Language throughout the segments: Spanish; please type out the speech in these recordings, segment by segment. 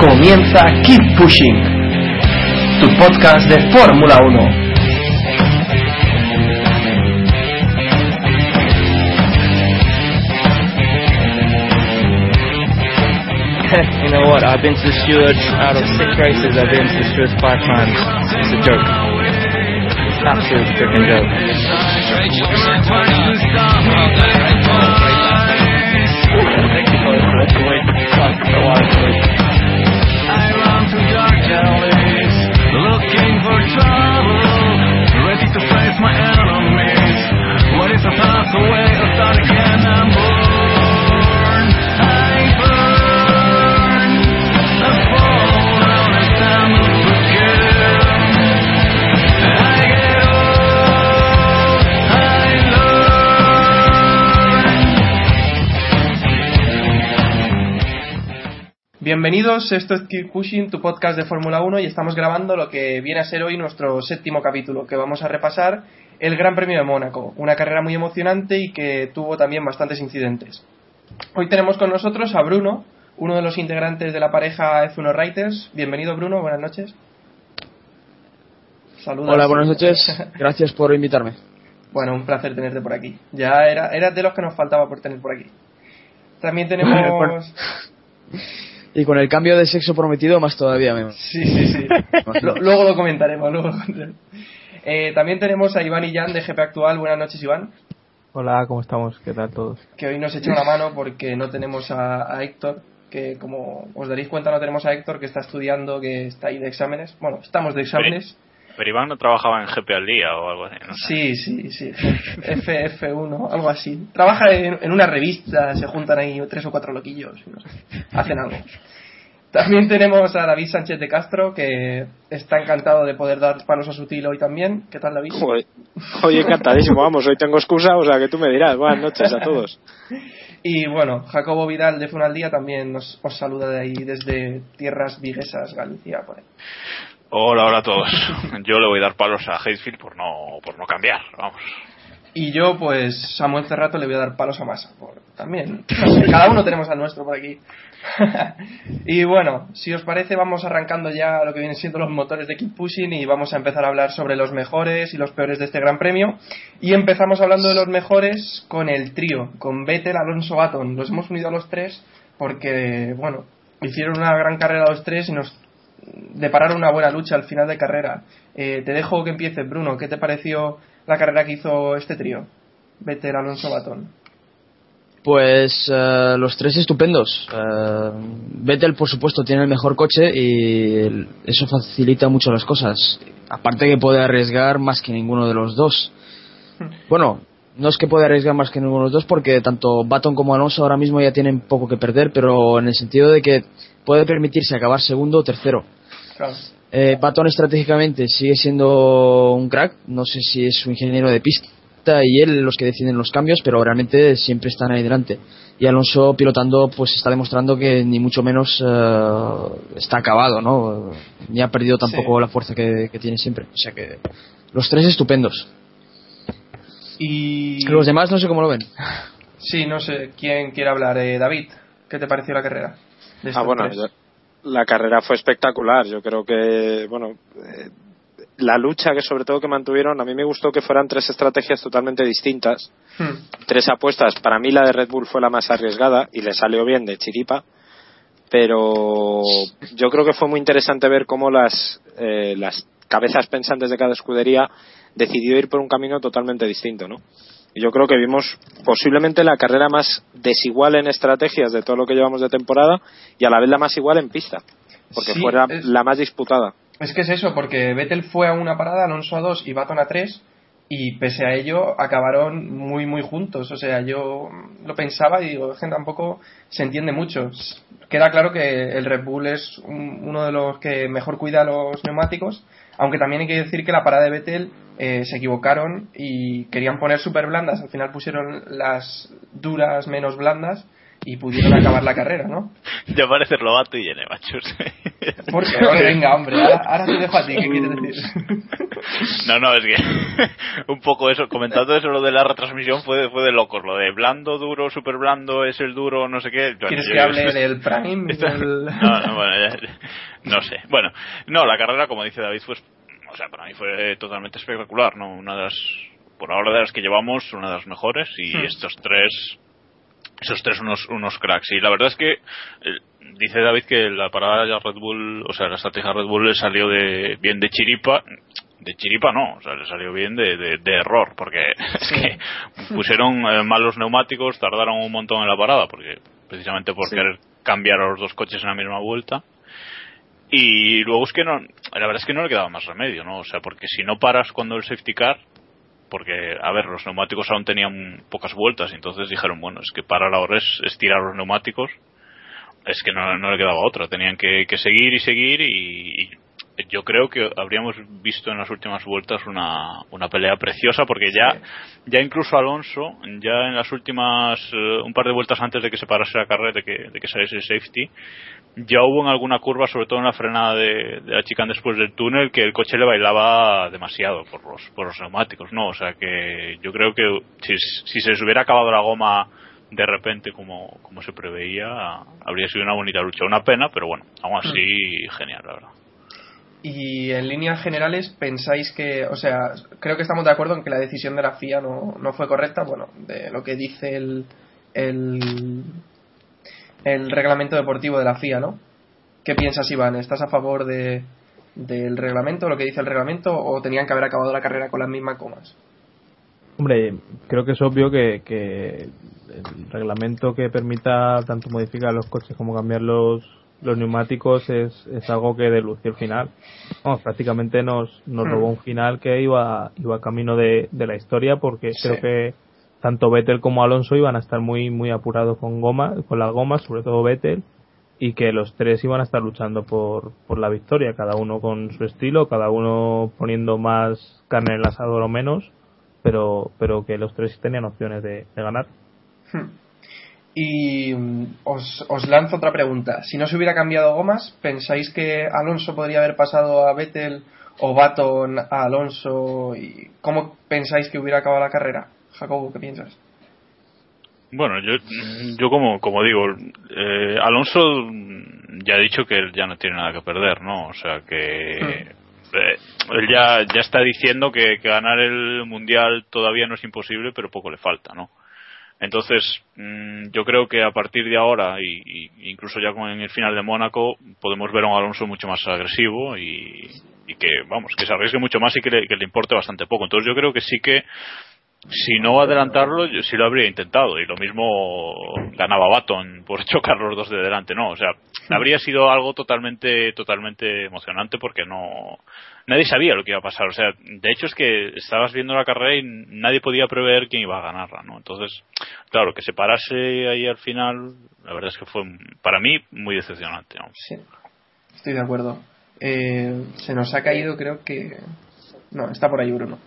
Comienza Keep Pushing, tu podcast de Fórmula 1. you know what? I've been to the stewards out of six races. I've been to the stewards five times. It's a joke. It's an absolute freaking joke. Bienvenidos, esto es Keep Pushing, tu podcast de Fórmula 1 y estamos grabando lo que viene a ser hoy nuestro séptimo capítulo, que vamos a repasar el Gran Premio de Mónaco, una carrera muy emocionante y que tuvo también bastantes incidentes. Hoy tenemos con nosotros a Bruno, uno de los integrantes de la pareja F1 Writers. Bienvenido Bruno, buenas noches. Saludos. Hola, buenas noches. Gracias por invitarme. Bueno, un placer tenerte por aquí. Ya era, eras de los que nos faltaba por tener por aquí. También tenemos... Y con el cambio de sexo prometido, más todavía. Me... Sí, sí, sí. Luego lo comentaremos. Luego lo comentaremos. Eh, también tenemos a Iván y Jan de GP Actual. Buenas noches, Iván. Hola, ¿cómo estamos? ¿Qué tal todos? Que hoy nos echa una mano porque no tenemos a, a Héctor. Que como os daréis cuenta, no tenemos a Héctor que está estudiando, que está ahí de exámenes. Bueno, estamos de exámenes. Pero Iván no trabajaba en GP al día o algo así, ¿no? Sí, sí, sí. FF1, algo así. Trabaja en, en una revista, se juntan ahí tres o cuatro loquillos. no sé, hacen algo. También tenemos a David Sánchez de Castro, que está encantado de poder dar palos a su tilo hoy también. ¿Qué tal, David? Joder. Hoy encantadísimo, vamos, hoy tengo excusa, o sea que tú me dirás. Buenas noches a todos. Y bueno, Jacobo Vidal de Funal Día también nos, os saluda de ahí desde tierras viguesas, Galicia. Por ahí. Hola, hola a todos. Yo le voy a dar palos a Hazefield por no, por no cambiar, vamos. Y yo, pues, Samuel Cerrato le voy a dar palos a Massa. Por, también. Cada uno tenemos al nuestro por aquí. y bueno, si os parece, vamos arrancando ya lo que vienen siendo los motores de Keep Pushing y vamos a empezar a hablar sobre los mejores y los peores de este Gran Premio. Y empezamos hablando de los mejores con el trío, con Vettel, Alonso, Baton. Los hemos unido a los tres porque, bueno, hicieron una gran carrera los tres y nos depararon una buena lucha al final de carrera. Eh, te dejo que empieces, Bruno. ¿Qué te pareció la carrera que hizo este trío? Vettel, Alonso, Baton. Pues eh, los tres estupendos. Eh, Vettel, por supuesto, tiene el mejor coche y eso facilita mucho las cosas. Aparte que puede arriesgar más que ninguno de los dos. Bueno, no es que pueda arriesgar más que ninguno de los dos porque tanto Baton como Alonso ahora mismo ya tienen poco que perder, pero en el sentido de que puede permitirse acabar segundo o tercero. Claro. Eh, Baton estratégicamente sigue siendo un crack, no sé si es su ingeniero de pista y él los que deciden los cambios, pero realmente siempre están ahí delante. Y Alonso pilotando pues está demostrando que ni mucho menos eh, está acabado, ¿no? Ni ha perdido tampoco Sí. la fuerza que, que tiene siempre. O sea que los tres estupendos. Y. Los demás no sé cómo lo ven. Sí, no sé quién quiere hablar. Eh, David, ¿qué te pareció la carrera? Ah, bueno, yo- la carrera fue espectacular. Yo creo que, bueno, eh, la lucha que sobre todo que mantuvieron, a mí me gustó que fueran tres estrategias totalmente distintas. Hmm. Tres apuestas. Para mí la de Red Bull fue la más arriesgada y le salió bien de chiripa. Pero yo creo que fue muy interesante ver cómo las, eh, las cabezas pensantes de cada escudería decidió ir por un camino totalmente distinto, ¿no? Yo creo que vimos posiblemente la carrera más desigual en estrategias de todo lo que llevamos de temporada y a la vez la más igual en pista, porque Sí, fue la, es- la más disputada. Es que es eso, porque Vettel fue a una parada, Alonso a dos y Baton a tres. y pese a ello acabaron muy muy juntos o sea yo lo pensaba y digo es que tampoco se entiende mucho queda claro que el Red Bull es un- uno de los que mejor cuida los neumáticos aunque también hay que decir que la parada de Vettel eh, se equivocaron y querían poner super blandas. Al final pusieron las duras menos blandas y pudieron acabar la carrera ¿no? Ya parece Lobato y Yene, machos. porque venga hombre ahora, ahora te dejo a ti ¿qué quieres decir? No, no, es que un poco eso, comentando eso, lo de la retransmisión fue de, fue de locos, lo de blando, duro, super blando, es el duro, no sé qué. ¿Quieres yo- que hable del Prime? Esto- del- No, no, bueno, ya- no sé. Bueno, no, la carrera, como dice David, pues, o sea, para mí fue totalmente espectacular, ¿no? Una de las, por ahora de las que llevamos, una de las mejores, y Hmm. estos tres, esos tres unos, unos cracks. Y la verdad es que, eh, dice David que la parada de Red Bull, o sea, la estrategia Red Bull le salió de, bien de chiripa, de chiripa no, o sea, le salió bien de, de- de error, porque es que pusieron eh, mal los neumáticos, tardaron un montón en la parada, porque precisamente por querer cambiar a los dos coches en la misma vuelta. Y luego es que no, la verdad es que no le quedaba más remedio, ¿no? O sea, porque si no paras cuando el safety car, porque, a ver, los neumáticos aún tenían pocas vueltas, y entonces dijeron, bueno, es que parar ahora es, es tirar los neumáticos, es que no, no le quedaba otra, tenían que, que seguir y seguir y, y yo creo que habríamos visto en las últimas vueltas una, una pelea preciosa porque ya, ya incluso Alonso, ya en las últimas, eh, un par de vueltas antes de que se parase la carrera, de que, de que saliese el safety, ya hubo en alguna curva, sobre todo en la frenada de, de la chicane después del túnel, que el coche le bailaba demasiado por los, por los neumáticos, ¿no? O sea que yo creo que si, si se les hubiera acabado la goma de repente como, como se preveía, habría sido una bonita lucha. Una pena, pero bueno, aún así genial, la verdad. Y en líneas generales, pensáis que, o sea, creo que estamos de acuerdo en que la decisión de la FIA no, no fue correcta, bueno, de lo que dice el, el, el reglamento deportivo de la FIA, ¿no? ¿Qué piensas, Iván? ¿Estás a favor de, del reglamento, lo que dice el reglamento, o tenían que haber acabado la carrera con las mismas comas? Hombre, creo que es obvio que, que el reglamento que permita tanto modificar los coches como cambiar los, los neumáticos es, es algo que delució el final. Vamos, prácticamente nos, nos Hmm. robó un final que iba, iba camino de, de la historia porque Sí. creo que tanto Vettel como Alonso iban a estar muy, muy apurados con goma, con las gomas, sobre todo Vettel, y que los tres iban a estar luchando por, por la victoria, cada uno con su estilo, cada uno poniendo más carne en el asador o menos, pero, pero que los tres tenían opciones de, de ganar. Hmm. Y mm, os, os lanzo otra pregunta. Si no se hubiera cambiado gomas, ¿pensáis que Alonso podría haber pasado a Vettel o Baton a Alonso? ¿Y ¿Cómo pensáis que hubiera acabado la carrera? Jacobo, ¿qué piensas? Bueno, yo, yo como, como digo, eh, Alonso ya ha dicho que él ya no tiene nada que perder, ¿no? O sea que eh, él ya, ya está diciendo que, que ganar el mundial todavía no es imposible, pero poco le falta, ¿no? Entonces, mm, yo creo que a partir de ahora, y, y incluso ya con en el final de Mónaco, podemos ver a un Alonso mucho más agresivo y, y que, vamos, que se arriesgue mucho más y que le, que le importe bastante poco. Entonces, yo creo que sí que, si no adelantarlo, yo sí lo habría intentado. Y lo mismo ganaba Baton por chocar los dos de delante, ¿no? O sea, habría sido algo totalmente, totalmente emocionante porque no, nadie sabía lo que iba a pasar. O sea, de hecho es que estabas viendo la carrera y nadie podía prever quién iba a ganarla, ¿no? Entonces, claro, que se parase ahí al final, la verdad es que fue, para mí, muy decepcionante, ¿no? Sí, estoy de acuerdo. Eh, se nos ha caído, creo que. No, está por ahí Bruno.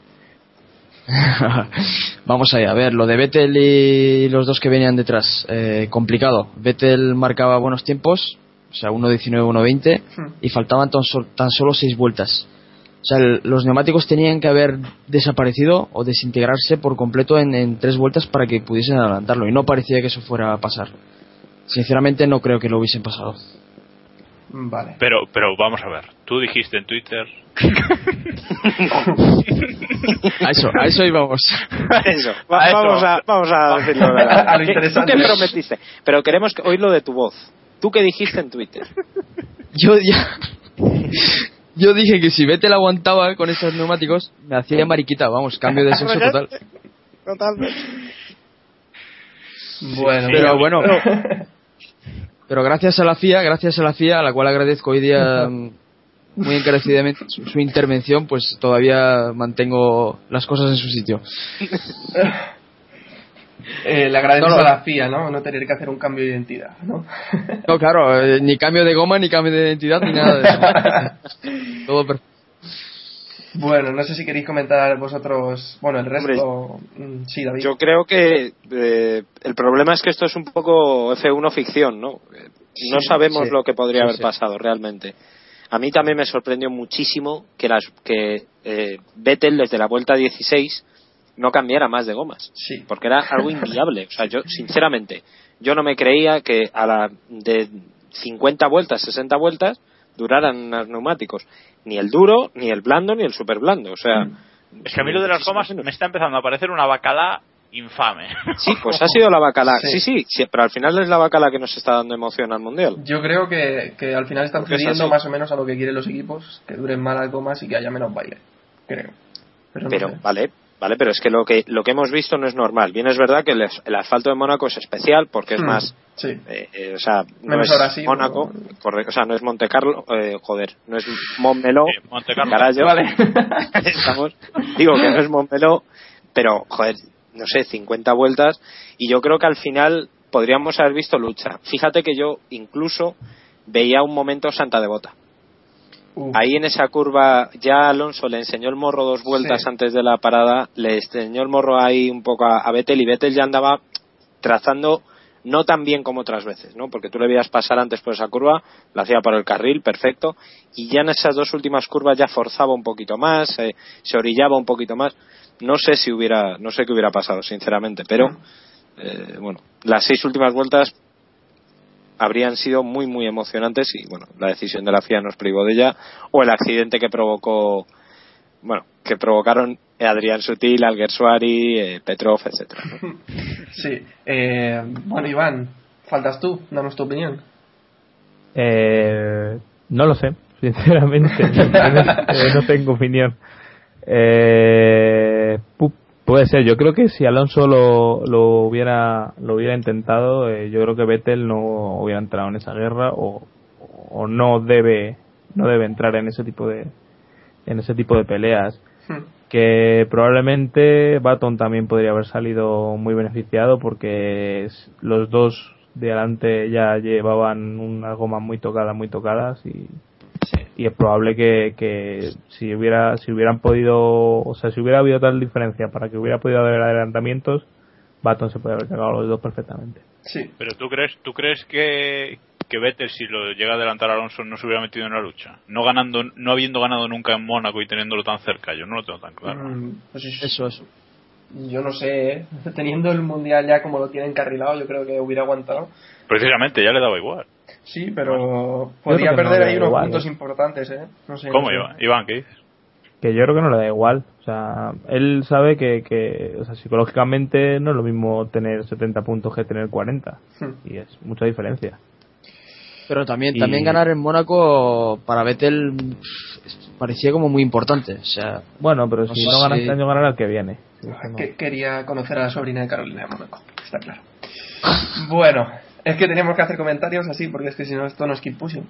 Vamos allá, a ver, lo de Vettel y los dos que venían detrás, eh, complicado. Vettel marcaba buenos tiempos, o sea, 1.19, 1.20, Hmm. y faltaban tan, sol- tan solo seis vueltas. O sea, el- los neumáticos tenían que haber desaparecido o desintegrarse por completo en, en tres vueltas para que pudiesen adelantarlo, y no parecía que eso fuera a pasar. Sinceramente no creo que lo hubiesen pasado. Vale. Pero, pero vamos a ver, tú dijiste en Twitter A eso, a eso íbamos. Eso, va- A eso. vamos a, vamos a decirlo. A lo ¿Qué- interesante. ¿Tú qué prometiste? Pero queremos que- oírlo de tu voz. ¿Tú qué dijiste en Twitter? Yo ya... Yo dije que si Vettel aguantaba con esos neumáticos, me hacía mariquita, vamos, cambio de sexo total. Totalmente. Bueno, Pero bueno, pero gracias a la FIA, gracias a la FIA, a la cual agradezco hoy día mm, muy encarecidamente su, su intervención, pues todavía mantengo las cosas en su sitio. Eh, le agradeces No, no. a la FIA, ¿no? No tener que hacer un cambio de identidad, ¿no? No, claro, eh, ni cambio de goma, ni cambio de identidad, ni nada de eso. Todo perfecto. Bueno, no sé si queréis comentar vosotros, bueno, el resto. Mm, sí, David. Yo creo que eh, el problema es que esto es un poco F1 ficción, ¿no? No sabemos sí. lo que podría haber pasado realmente. A mí también me sorprendió muchísimo que, las, que eh, Vettel desde la vuelta 16 no cambiara más de gomas. Sí. Porque era algo inviable. O sea, yo, sinceramente, yo no me creía que a la de 50 vueltas, 60 vueltas, duraran los neumáticos. Ni el duro, ni el blando, ni el super blando. O sea. Es que a mí lo de las gomas me está empezando a parecer una bacala infame. Sí, pues ha sido la bacala. Sí. Sí. sí, sí, pero al final es la bacala que nos está dando emoción al mundial. Yo creo que, que al final están Porque es más o menos a lo que quieren los equipos, que duren más las gomas y que haya menos baile. Creo. Pero, no Pero, sé. vale, vale, pero es que lo que lo que hemos visto no es normal. Bien es verdad que el, as- el asfalto de Mónaco es especial porque es Hmm, más, Sí. eh, eh, o sea, no Menos es Mónaco, o sea, no es Monte Carlo, eh, joder, no es Montmeló, Monte Carlo. Vale. estamos, digo que no es Montmeló, pero joder, no sé, 50 vueltas y yo creo que al final podríamos haber visto lucha. Fíjate que yo incluso veía un momento Santa Devota. Uh, Ahí en esa curva ya Alonso le enseñó el morro dos vueltas Sí. antes de la parada, le enseñó el morro ahí un poco a, a Vettel y Vettel ya andaba trazando no tan bien como otras veces, ¿no? Porque tú le veías pasar antes por esa curva, lo hacía por el carril, perfecto, y ya en esas dos últimas curvas ya forzaba un poquito más, eh, se orillaba un poquito más. No sé si hubiera, no sé qué hubiera pasado, sinceramente, pero eh, bueno, las seis últimas vueltas habrían sido muy muy emocionantes y bueno la decisión de la FIA nos privó de ella o el accidente que provocó bueno que provocaron Adrián Sutil, Alguersuari, eh, Petrov, etcétera. ¿no? Sí. Eh, bueno, Iván, faltas tú, danos tu opinión. Eh, no lo sé, sinceramente. No tengo opinión. Eh, puede ser, yo creo que si Alonso lo, lo hubiera lo hubiera intentado, eh, yo creo que Vettel no hubiera entrado en esa guerra o, o no debe no debe entrar en ese tipo de en ese tipo de peleas Hmm. que probablemente Baton también podría haber salido muy beneficiado porque los dos de adelante ya llevaban unas gomas muy tocadas, muy tocadas y, y es probable que, que si hubiera si hubieran podido, o sea, si hubiera habido tal diferencia para que hubiera podido haber adelantamientos, Baton se puede haber cagado los dos perfectamente. Sí. Pero tú crees, tú crees que, que Vettel si lo llega a adelantar a Alonso no se hubiera metido en la lucha, no ganando, no habiendo ganado nunca en Mónaco y teniéndolo tan cerca, yo no lo tengo tan claro. Mm, pues es- Eso, eso. yo no sé, ¿eh? teniendo el mundial ya como lo tiene encarrilado, yo creo que hubiera aguantado. Precisamente ya le daba igual. Sí, pero podría no perder ahí unos igual, puntos ¿eh? importantes, ¿eh? No sé. ¿Cómo no sé. Iván? Iván, ¿qué dices? que yo creo que no le da igual. O sea, él sabe que, que o sea, psicológicamente no es lo mismo tener 70 puntos que tener 40. Hmm. Y es mucha diferencia. Pero también, Y- también ganar en Mónaco para Vettel parecía como muy importante. O sea, Bueno, pero No si no gana si- este año, ganará el que viene. Sí, que- quería conocer a la sobrina de Carolina de Mónaco, está claro. Bueno, es que teníamos que hacer comentarios así, porque es que si no esto no es keep pushing.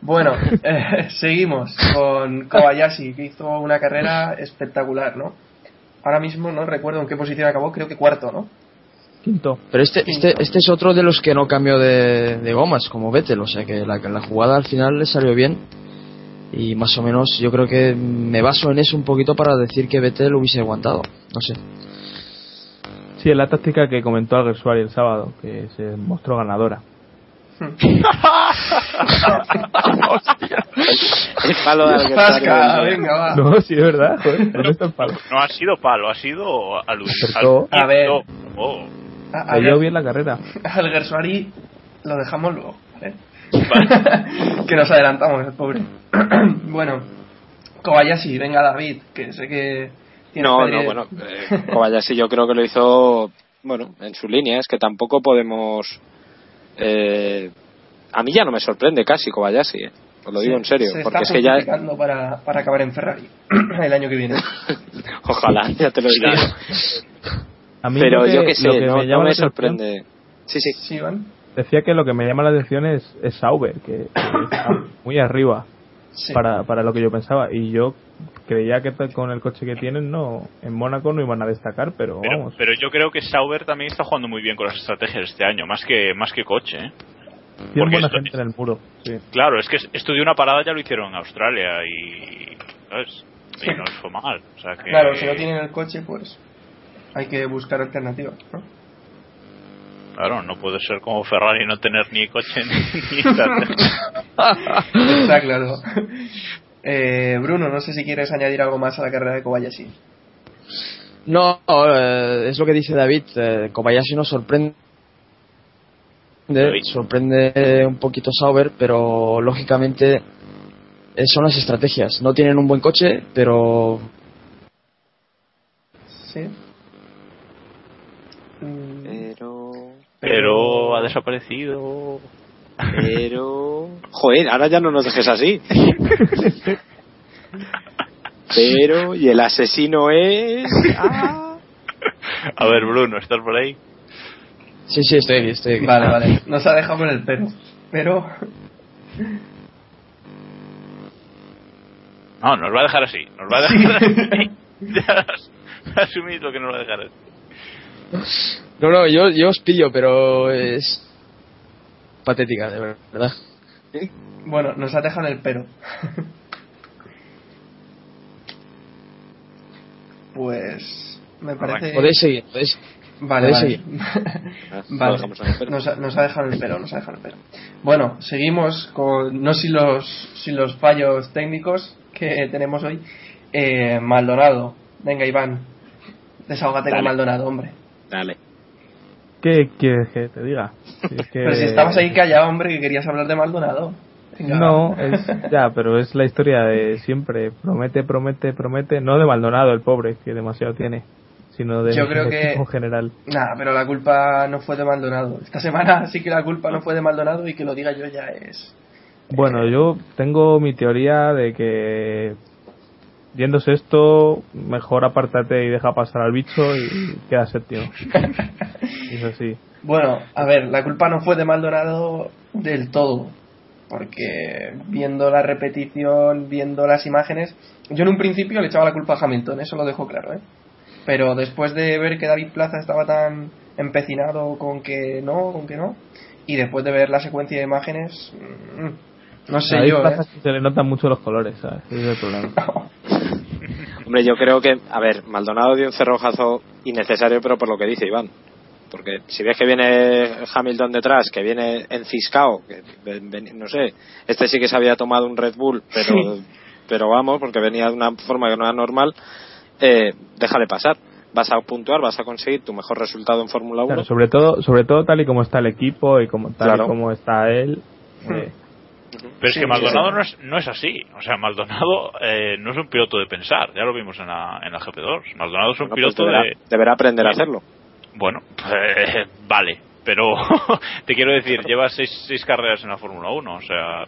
Bueno, eh, seguimos con Kobayashi, que hizo una carrera espectacular, ¿no? Ahora mismo no recuerdo en qué posición acabó, creo que cuarto, ¿no? Quinto. pero este, este, este es otro de los que no cambió de, de gomas, como Vettel. O sea que la, la jugada al final le salió bien. Y más o menos yo creo que me baso en eso un poquito para decir que Vettel hubiese aguantado. No sé. Sí, es la táctica que comentó Alguersuari el sábado, que se mostró ganadora. El palo de Alguersuari venga, va. No, sí, es verdad. Joder, ¿dónde está el palo? No ha sido palo, ha sido alusión. Acertó. A ver. Oh, A- Leyó Alger- bien la carrera. Al Gersuari lo dejamos luego, ¿vale? vale. que nos adelantamos, el pobre. bueno, Kobayashi, venga David, que sé que No, no, bueno, eh, Kobayashi yo creo que lo hizo, bueno, en su línea, es que tampoco podemos... Eh, a mí ya no me sorprende casi Kobayashi, eh, os lo digo en serio, se porque es que ya... para, para acabar en Ferrari el año que viene. Ojalá, ya te lo digo. A mí Pero lo que- yo que sé, lo que no, me no llama me la atención- sorprende. Sí, sí. Sí, Iván. Decía que lo que me llama la atención es, es Sauber, que, que está muy arriba. Sí. para, para lo que yo pensaba. Y yo creía que con el coche que tienen, no en Mónaco no iban a destacar, pero, Pero, vamos. pero yo creo que Sauber también está jugando muy bien con las estrategias este año, más que más que coche. ¿eh? Tienen porque buena esto- gente en el muro. Sí. Claro, es que esto de una parada ya lo hicieron en Australia y, ¿sabes? y no les fue mal. O sea que, Claro, si no tienen el coche, pues hay que buscar alternativas, ¿no? Claro, no puede ser como Ferrari no tener ni coche ni, ni. Está claro. Eh, Bruno, no sé si quieres añadir algo más a la carrera de Kobayashi. No, eh, es lo que dice David. Eh, Kobayashi nos sorprende. David. Sorprende un poquito Sauber, pero lógicamente eh, son las estrategias. No tienen un buen coche, pero Sí. Pero. Pero ha desaparecido. Pero. Joder, ahora ya no nos dejes así. Pero. Y el asesino es. Ah. A ver, Bruno, ¿estás por ahí? sí, sí, estoy aquí, estoy aquí. Vale, vale. Nos ha dejado con el pero. Pero. No, nos va a dejar así. Nos va a dejar así. Ya asumid lo que nos va a dejar así. No, no, yo, yo os pillo, pero es patética, de verdad. Bueno, nos ha dejado en el pero. pues. Me parece. Podéis seguir, podéis. Vale, podéis vale. seguir. Lo vale. Nos, ha, nos ha dejado el pero, nos ha dejado el pero. Bueno, seguimos con. No sin los, sin los fallos técnicos que tenemos hoy. Eh, Maldonado. Venga, Iván. Desahógate con Dale. Maldonado, hombre. Dale. ¿Qué quieres que te diga? Si es que- Pero si estabas ahí callado, hombre, que querías hablar de Maldonado. Venga. No, es, ya, pero es la historia de siempre. Promete, promete, promete. No de Maldonado, el pobre, que demasiado tiene, sino de Yo creo del que- equipo general. Nah, pero la culpa no fue de Maldonado. Esta semana sí que la culpa no fue de Maldonado y que lo diga yo ya es. Bueno, yo tengo mi teoría de que viéndose esto, mejor apártate y deja pasar al bicho y queda séptimo. Es así. Bueno, a ver, la culpa no fue de Maldonado del todo. Porque viendo la repetición, viendo las imágenes, yo en un principio le echaba la culpa a Hamilton, eso lo dejo claro, ¿eh? Pero después de ver que David Plaza estaba tan empecinado con que no, con que no, y después de ver la secuencia de imágenes, mm, no sé David yo, ¿eh? Plaza se le notan mucho los colores, ¿sabes? Ese es el problema. Hombre, yo creo que, a ver, Maldonado dio un cerrojazo innecesario, pero por lo que dice Iván. Porque si ves que viene Hamilton detrás, que viene enciscao, que ven- ven- no sé, este sí que se había tomado un Red Bull, pero, pero vamos, porque venía de una forma que no era normal, eh, déjale pasar. Vas a puntuar, vas a conseguir tu mejor resultado en Fórmula 1. Claro, sobre todo, sobre todo tal y como está el equipo y como tal Claro. y como está él. eh, Pero es que Maldonado no es, no es así. O sea, Maldonado eh, no es un piloto de pensar. Ya lo vimos en la, en la GP2. Maldonado es un Bueno, pues piloto deberá, de... deberá aprender a hacerlo. Bueno, eh, vale. Pero te quiero decir, lleva seis, seis carreras en la Fórmula 1. O sea,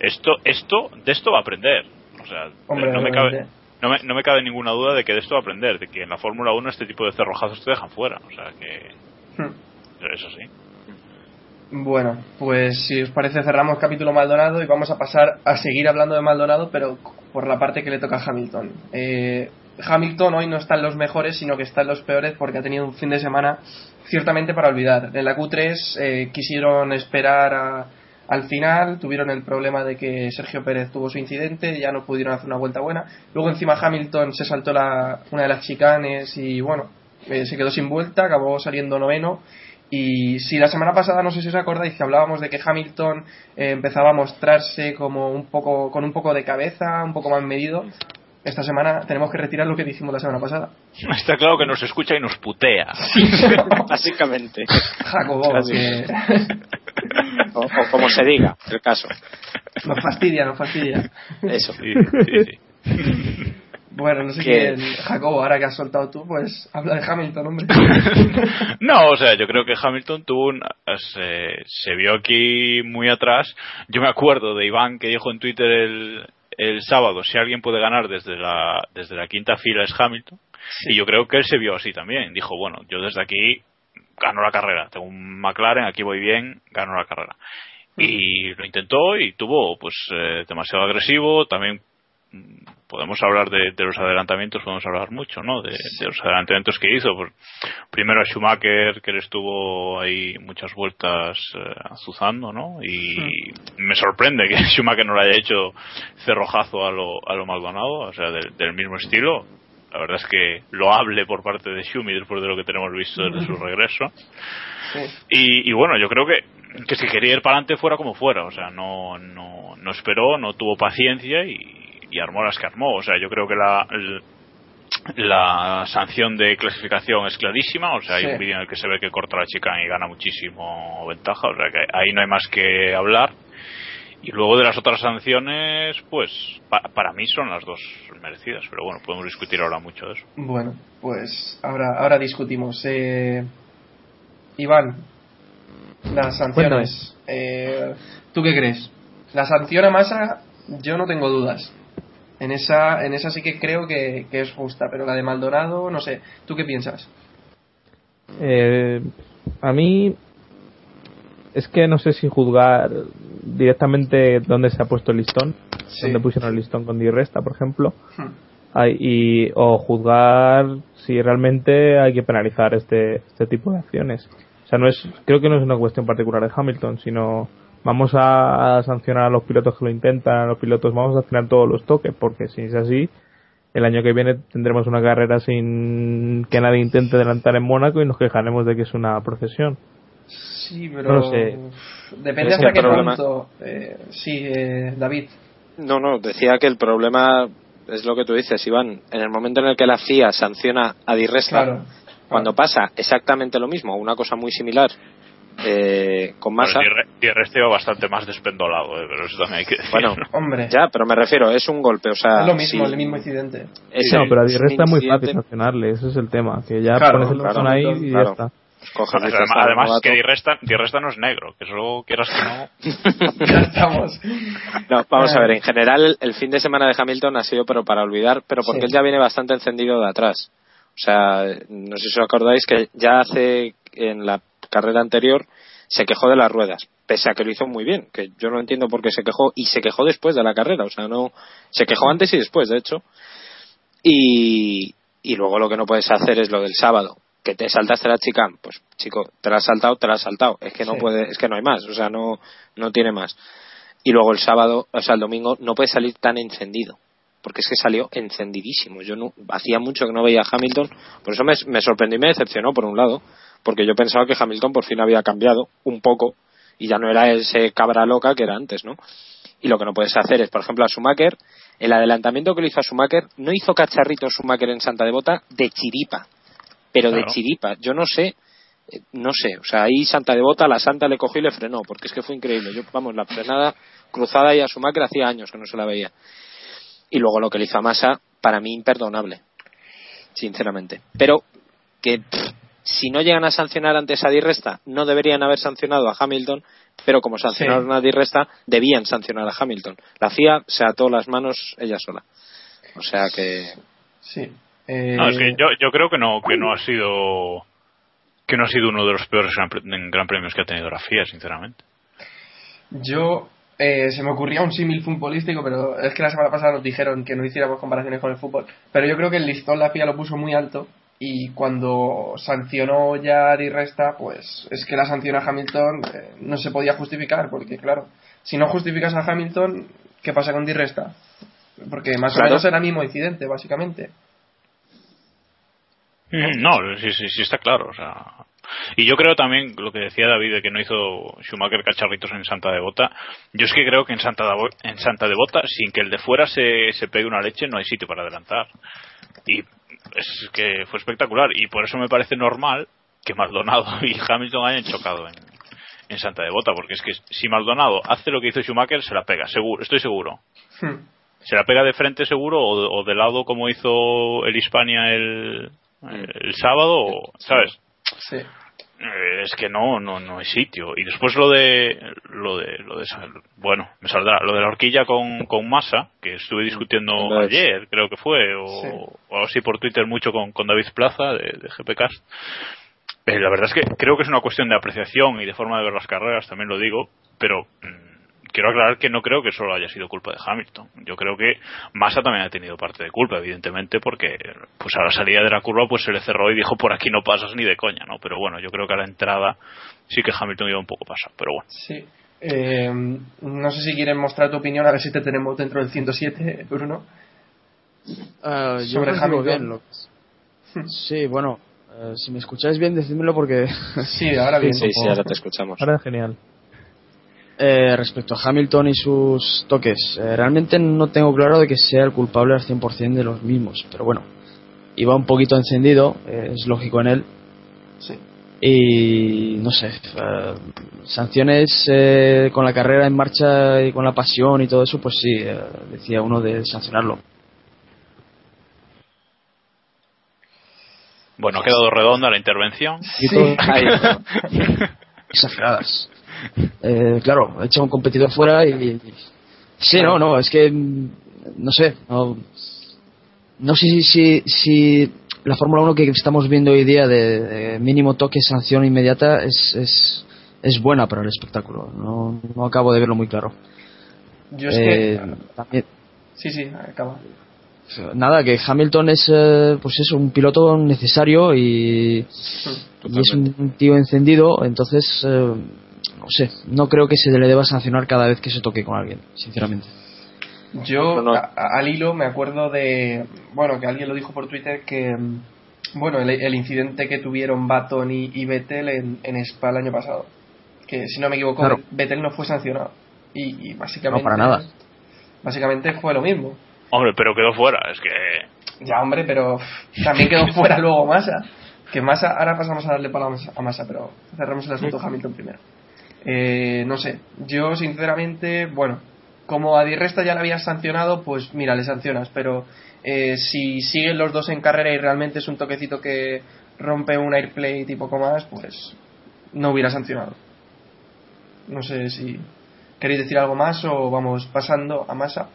esto, esto, de esto va a aprender. O sea, Hombre, no, me cabe, no, me, no me cabe ninguna duda de que de esto va a aprender. De que en la Fórmula 1 este tipo de cerrojazos te dejan fuera. O sea, que Hmm. eso sí. Bueno, pues si os parece cerramos capítulo Maldonado y vamos a pasar a seguir hablando de Maldonado, pero por la parte que le toca a Hamilton. Eh, Hamilton hoy no está en los mejores, sino que está en los peores porque ha tenido un fin de semana ciertamente para olvidar. En la Q3 eh, quisieron esperar a- al final, tuvieron el problema de que Sergio Pérez tuvo su incidente, ya no pudieron hacer una vuelta buena. Luego encima Hamilton se saltó la, una de las chicanes y bueno, eh, se quedó sin vuelta, acabó saliendo noveno. Y si la semana pasada, no sé si os acordáis, que hablábamos de que Hamilton eh, empezaba a mostrarse como un poco, con un poco de cabeza, un poco más medido, esta semana tenemos que retirar lo que dijimos la semana pasada. Está claro que nos escucha y nos putea. Básicamente. Jacobo, que O, o como se diga, el caso. nos fastidia, nos fastidia. Eso. Sí, sí, sí. Bueno, no sé Que- quién, Jacobo, ahora que has soltado tú, pues habla de Hamilton, hombre. No, o sea, yo creo que Hamilton tuvo un, se, se vio aquí muy atrás. Yo me acuerdo de Iván que dijo en Twitter el, el sábado, si alguien puede ganar desde la, desde la quinta fila es Hamilton. Y yo creo que él se vio así también. Dijo, bueno, yo desde aquí gano la carrera. Tengo un McLaren, aquí voy bien, gano la carrera. y lo intentó y tuvo pues eh, demasiado agresivo también podemos hablar de, de los adelantamientos podemos hablar mucho no de, de los adelantamientos que hizo Pues, primero a Schumacher que le estuvo ahí muchas vueltas eh, azuzando no y me sorprende que Schumacher no le haya hecho cerrojazo a lo, a lo Maldonado o sea del, del mismo estilo. La verdad es que lo hable por parte de Schumi después de lo que tenemos visto desde su regreso. Y, y bueno, yo creo que, que si quería ir para adelante fuera como fuera, o sea, no, no, no esperó, no tuvo paciencia y, y armó las que armó. O sea, yo creo que la, la sanción de clasificación es clarísima, o sea, hay Sí. un vídeo en el que se ve que corta la chica y gana muchísimo ventaja, o sea, que ahí no hay más que hablar. Y luego de las otras sanciones, pues pa- para mí son las dos merecidas, pero bueno, podemos discutir ahora mucho de eso. Bueno, pues ahora, ahora discutimos. Eh, Iván, las sanciones. Eh, ¿Tú qué crees? La sanción a Massa, yo no tengo dudas. En esa, en esa sí que creo que, que es justa, pero la de Maldonado, no sé. ¿Tú qué piensas? Eh, a mí es que no sé si juzgar directamente dónde se ha puesto el listón, Sí. dónde pusieron el listón con Di Resta, por ejemplo, Hmm. Ay, y, o juzgar si realmente hay que penalizar este, este tipo de acciones. O sea, no es, creo que no es una cuestión particular de Hamilton, sino vamos a, a sancionar a los pilotos que lo intentan, a los pilotos, vamos a sancionar todos los toques, porque si es así, el año que viene tendremos una carrera sin que nadie intente adelantar en Mónaco y nos quejaremos de que es una procesión. Sí, pero. No lo sé. Depende hasta qué problema- punto. Eh, sí, eh, David. No, no, decía que el problema es lo que tú dices, Iván. En el momento en el que la FIA sanciona a Di Resta, Claro. cuando pasa exactamente lo mismo, una cosa muy similar eh, con resto iba bastante más despendolado, eh, pero eso también hay que decirlo. bueno, Hombre, ya, pero me refiero, es un golpe, o sea, es lo mismo, sí, el mismo incidente. es no, el- pero a Di es un Resta es muy fácil sancionarle, ese es el tema, que ya Claro, pones el claro, ahí y claro. ya está. coges Además, Di Resta, además que Di Resta, Di Resta no es negro, que eso quieras que no. ya estamos. No, vamos a ver, en general el fin de semana de Hamilton ha sido pero para olvidar, pero porque Sí. él ya viene bastante encendido de atrás. O sea, no sé si os acordáis que ya hace en la carrera anterior se quejó de las ruedas, pese a que lo hizo muy bien, que yo no entiendo por qué se quejó y se quejó después de la carrera, o sea, no se quejó antes y después, de hecho. Y, y luego lo que no puedes hacer es lo del sábado, que te saltaste la chica, pues chico, te la has saltado, te la has saltado, es que no Sí. puede, es que no hay más, o sea, no no tiene más y luego el sábado, o sea, el domingo no puede salir tan encendido, porque es que salió encendidísimo. Yo no hacía mucho que no veía a Hamilton, por eso me, me sorprendió y me decepcionó por un lado, porque yo pensaba que Hamilton por fin había cambiado un poco y ya no era ese cabra loca que era antes, ¿no? Y lo que no puedes hacer es, por ejemplo, a Schumacher, el adelantamiento que le hizo a Schumacher, no hizo cacharrito Schumacher en Santa Devota de chiripa, pero de chiripa. Yo no sé, eh, no sé, o sea, ahí Santa Devota, la Santa le cogió y le frenó, porque es que fue increíble. Yo, vamos, la frenada cruzada y a Schumacher hacía años que no se la veía. Y luego lo que le hizo a Massa, para mí imperdonable, sinceramente. Pero que pff, si no llegan a sancionar antes a Di Resta, no deberían haber sancionado a Hamilton, pero como sancionaron a Di Resta, debían sancionar a Hamilton. La FIA se ató las manos ella sola. O sea que Sí. Eh, No, es que yo, yo creo que no, que no ha sido que no ha sido uno de los peores gran, pre- gran premios que ha tenido la FIA, sinceramente. Yo eh, se me ocurría un símil futbolístico, pero es que la semana pasada nos dijeron que no hiciéramos comparaciones con el fútbol. Pero yo creo que el listón la FIA lo puso muy alto y cuando sancionó ya a Di Resta, pues es que la sanción a Hamilton eh, no se podía justificar, porque claro, si no justificas a Hamilton, ¿qué pasa con Di Resta? Porque más Claro. o menos era el mismo incidente, básicamente. Mm, No, sí, sí, sí está claro. O sea. Y yo creo también lo que decía David de que no hizo Schumacher cacharritos en Santa Devota. Yo es que creo que en Santa, Davo- en Santa Devota, sin que el de fuera se, se pegue una leche, no hay sitio para adelantar. Y es que fue espectacular. Y por eso me parece normal que Maldonado y Hamilton hayan chocado en, en Santa Devota. Porque es que si Maldonado hace lo que hizo Schumacher, se la pega, seguro, estoy seguro. Hmm. se la pega de frente seguro o de, o de lado como hizo el Hispania el, el, el sábado, o- ¿sabes? Sí. Eh, Es que no, no, no hay sitio. Y después lo de, lo de, lo de, bueno, me saldrá, lo de la horquilla con, con masa, que estuve discutiendo Entonces- ayer, creo que fue, o, Sí. o así por Twitter mucho con, con David Plaza de, de GPcast. Eh, la verdad es que creo que es una cuestión de apreciación y de forma de ver las carreras, también lo digo, pero mm, quiero aclarar que no creo que solo haya sido culpa de Hamilton. Yo creo que Massa también ha tenido parte de culpa, evidentemente, porque pues a la salida de la curva pues se le cerró y dijo por aquí no pasas ni de coña, ¿no? Pero bueno, yo creo que a la entrada sí que Hamilton iba un poco pasado, pero bueno. Sí. Eh, no sé si quieren mostrar tu opinión, a ver si te tenemos dentro del 107, Bruno. Ah, yo Sobre Hamilton. bien lo- Sí, bueno, eh, si me escucháis bien, decídmelo porque... Sí, ahora bien. Sí, sí, ahora te escuchamos. Ahora genial. Eh, respecto a Hamilton y sus toques, eh, realmente no tengo claro de que sea el culpable al 100% de los mismos, pero bueno, iba un poquito encendido, eh, es lógico en él, Sí. y no sé, eh, sanciones eh, con la carrera en marcha y con la pasión y todo eso, pues sí, eh, decía uno de sancionarlo. Bueno, ha quedado redonda la intervención. Y todo exageradas. Eh, claro, echa un competidor fuera y. Sí, no, no, es que. mm, No sé, no. No sé si, si, si la Fórmula 1 que estamos viendo hoy día de, de mínimo toque, sanción inmediata, es, es, es buena para el espectáculo. No, no acabo de verlo muy claro. Yo es Eh, que. también- Sí, sí, acaba. nada, que Hamilton es, eh, pues eso, un piloto necesario y, y es un, un tío encendido, entonces, eh, no sé, no creo que se le deba sancionar cada vez que se toque con alguien, sinceramente. Yo, No, no. a- a- al hilo, me acuerdo de. Bueno, que alguien lo dijo por Twitter que. mm, Bueno, el, el incidente que tuvieron Baton y, y Vettel en, en Spa el año pasado. Que si no me equivoco, Claro. Vettel no fue sancionado. Y, y básicamente. No, para nada. Básicamente fue lo mismo. Hombre, pero quedó fuera, es que Ya, hombre, pero también quedó fuera luego Massa. Que Massa, ahora pasamos a darle palo a Massa, a Massa, pero cerramos el asunto Hamilton primero. Eh, no sé, yo sinceramente, bueno, como a Di Resta ya le habías sancionado, pues mira, le sancionas, pero eh, si siguen los dos en carrera y realmente es un toquecito que rompe un airplay tipo comas, pues no hubiera sancionado. No sé si queréis decir algo más o vamos pasando a Massa.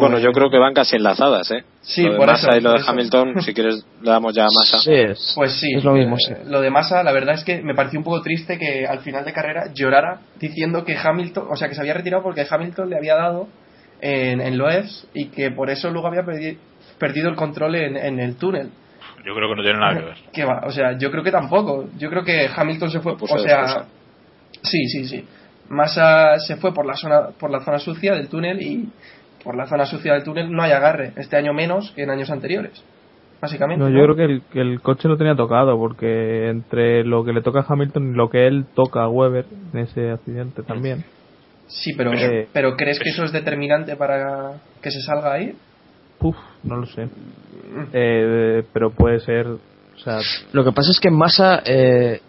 Bueno, yo creo que van casi enlazadas, ¿eh? Sí, lo de por Massa eso, y lo de eso. Hamilton, si quieres, le damos ya a Massa. Sí, es, Pues sí, es lo mismo, eh, sí. lo de Massa, la verdad es que me pareció un poco triste que al final de carrera llorara diciendo que Hamilton, o sea, que se había retirado porque Hamilton le había dado en, en Loebs y que por eso luego había perdi- perdido el control en, en el túnel. yo creo que no tiene nada que ver. Que va, o sea, yo creo que tampoco. Yo creo que Hamilton se fue, o sea, sí, sí, sí. Massa se fue por la zona por la zona sucia del túnel y por la zona sucia del túnel no hay agarre. Este año menos que en años anteriores. Básicamente. No, yo creo que el, que el coche lo tenía tocado, porque entre lo que le toca a Hamilton y lo que él toca a Weber en ese accidente también. Sí, pero, Eh, pero ¿crees que eso es determinante para que se salga ahí? Puf, no lo sé. Eh, pero puede ser. O sea, Lo que pasa es que Massa, eh,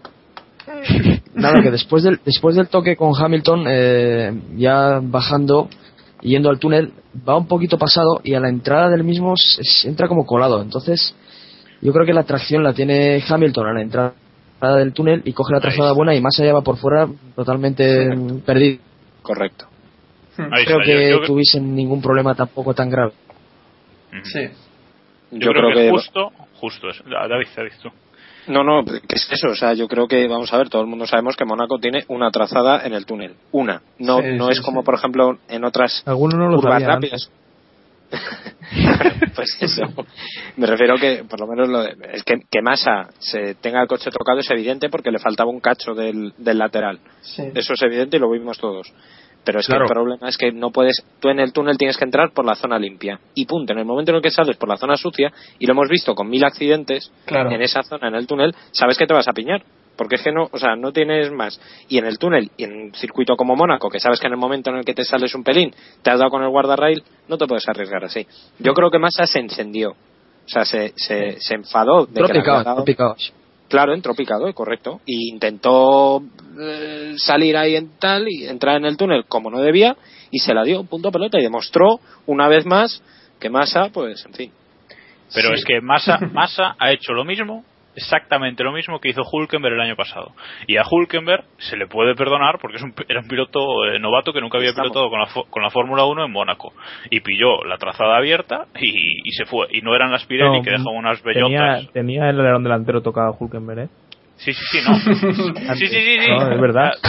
nada, que después del, después del toque con Hamilton, eh, ya bajando, yendo al túnel, va un poquito pasado y a la entrada del mismo entra como colado. Entonces, yo creo que la tracción la tiene Hamilton a la entrada del túnel y coge la trazada buena y Massa ya va por fuera totalmente perdido. Correcto. Ahí creo está, que yo- tuviesen ningún problema tampoco tan grave. Ujú. Sí. Yo, creo, que, justo, justo es. David, David, tú. No, no, ¿qué es eso? O sea, yo creo que, vamos a ver, todo el mundo sabemos que Mónaco tiene una trazada en el túnel. Una. No, Sí, no sí, es como, por ejemplo, en otras algunos no lo curvas sabían. rápidas. pues eso. Me refiero que, por lo menos, lo de- es que, que Massa se tenga el coche tocado es evidente porque le faltaba un cacho del, del lateral. Sí. Eso es evidente y lo vimos todos. Pero es Claro. que el problema es que no puedes, tú en el túnel tienes que entrar por la zona limpia. Y punto, en el momento en el que sales por la zona sucia, y lo hemos visto con mil accidentes, Claro. en esa zona, en el túnel, sabes que te vas a piñar. Porque es que no, o sea, no tienes más. Y en el túnel, y en un circuito como Mónaco, que sabes que en el momento en el que te sales un pelín, te has dado con el guardarrail, no te puedes arriesgar así. Yo creo que Massa se encendió. O sea, se, se, se enfadó de que le Tropicado, había dado- tropicado. Claro, entró picado, correcto. Y intentó eh, salir ahí en tal y entrar en el túnel como no debía y se la dio punto pelota y demostró una vez más que Massa, pues, en fin. Pero Sí. es que Massa, Massa ha hecho lo mismo exactamente lo mismo que hizo Hulkenberg el año pasado. Y a Hulkenberg se le puede perdonar porque es un, era un piloto eh, novato que nunca había Estamos. pilotado con la, con la Fórmula 1 en Mónaco. Y pilló la trazada abierta y, y se fue. Y no eran las Pirelli No, que dejan unas tenía, bellotas. tenía el alerón delantero tocado Hulkenberg, ¿eh? Sí, sí, sí, no. sí, sí, sí, sí. No, es verdad.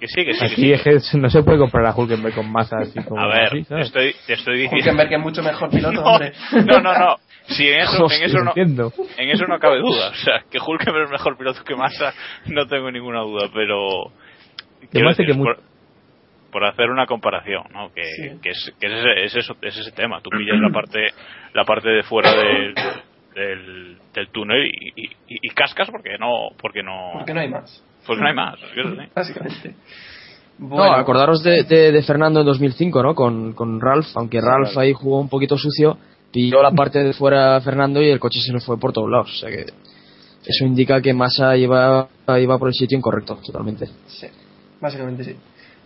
Que sí, que sí, que Aquí sí. es que no se puede comprar a Hulkenberg con masa así como A ver, así, te ¿sabes? estoy, te estoy diciendo. Hulkenberg que es mucho mejor piloto, No, hombre. no, no, no. Sí, en eso, en eso no, en eso no cabe duda. O sea, que Hulkenberg es mejor piloto que Massa, no tengo ninguna duda, pero. quiero decir, que por, por hacer una comparación, ¿no? Que, Sí. que es, que es, ese, es, eso, es ese tema. Tú pillas la parte, la parte de fuera del, del, del túnel y, y, y- y cascas porque no, porque no, Porque no hay más. porque no hay más. Básicamente. No, Bueno, acordaros de, de, de Fernando en 2005, ¿no? Con, con Ralph, aunque Ralph ahí jugó un poquito sucio, pilló la parte de fuera Fernando y el coche se le fue por todos lados. O sea que eso indica que Massa iba, iba por el sitio incorrecto, totalmente. sí, básicamente sí.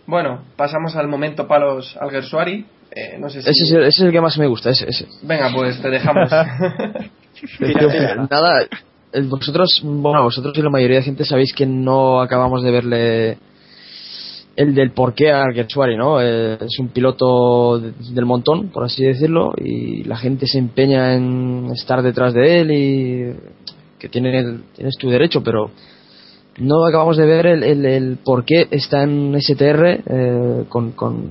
Bueno, pasamos al momento palos al Gersuari. Eh, no sé si... Ese es, el, ese es el que más me gusta, ese. ese. Venga, pues te dejamos. Nada, vosotros, bueno, vosotros y la mayoría de gente sabéis que no acabamos de verle el del porqué a Gersuari, ¿no? Eh, es un piloto de- del montón, por así decirlo, y la gente se empeña en estar detrás de él y que tiene, tienes tu derecho, pero no acabamos de ver el, el, el por qué está en STR eh, con, con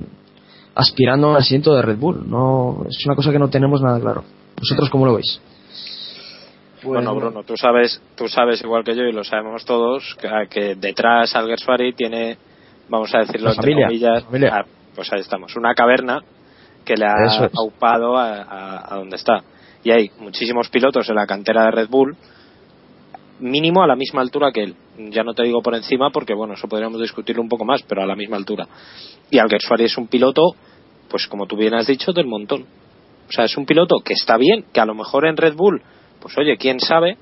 aspirando a un asiento de Red Bull. No, es una cosa que no tenemos nada claro. ¿Vosotros cómo lo veis? Bueno, Bruno, tú sabes, tú sabes igual que yo y lo sabemos todos que, que detrás Alguersuari tiene, vamos a decirlo La entre familia, comillas, familia. ah, pues ahí estamos, una caverna que le ha es. aupado a, a- a donde está. Y hay muchísimos pilotos en la cantera de Red Bull, mínimo a la misma altura que él. Ya no te digo por encima porque, bueno, eso podríamos discutirlo un poco más, pero a la misma altura. Y Alguersuari es un piloto, pues como tú bien has dicho, del montón. O sea, es un piloto que está bien, que a lo mejor en Red Bull, pues oye, quién sabe,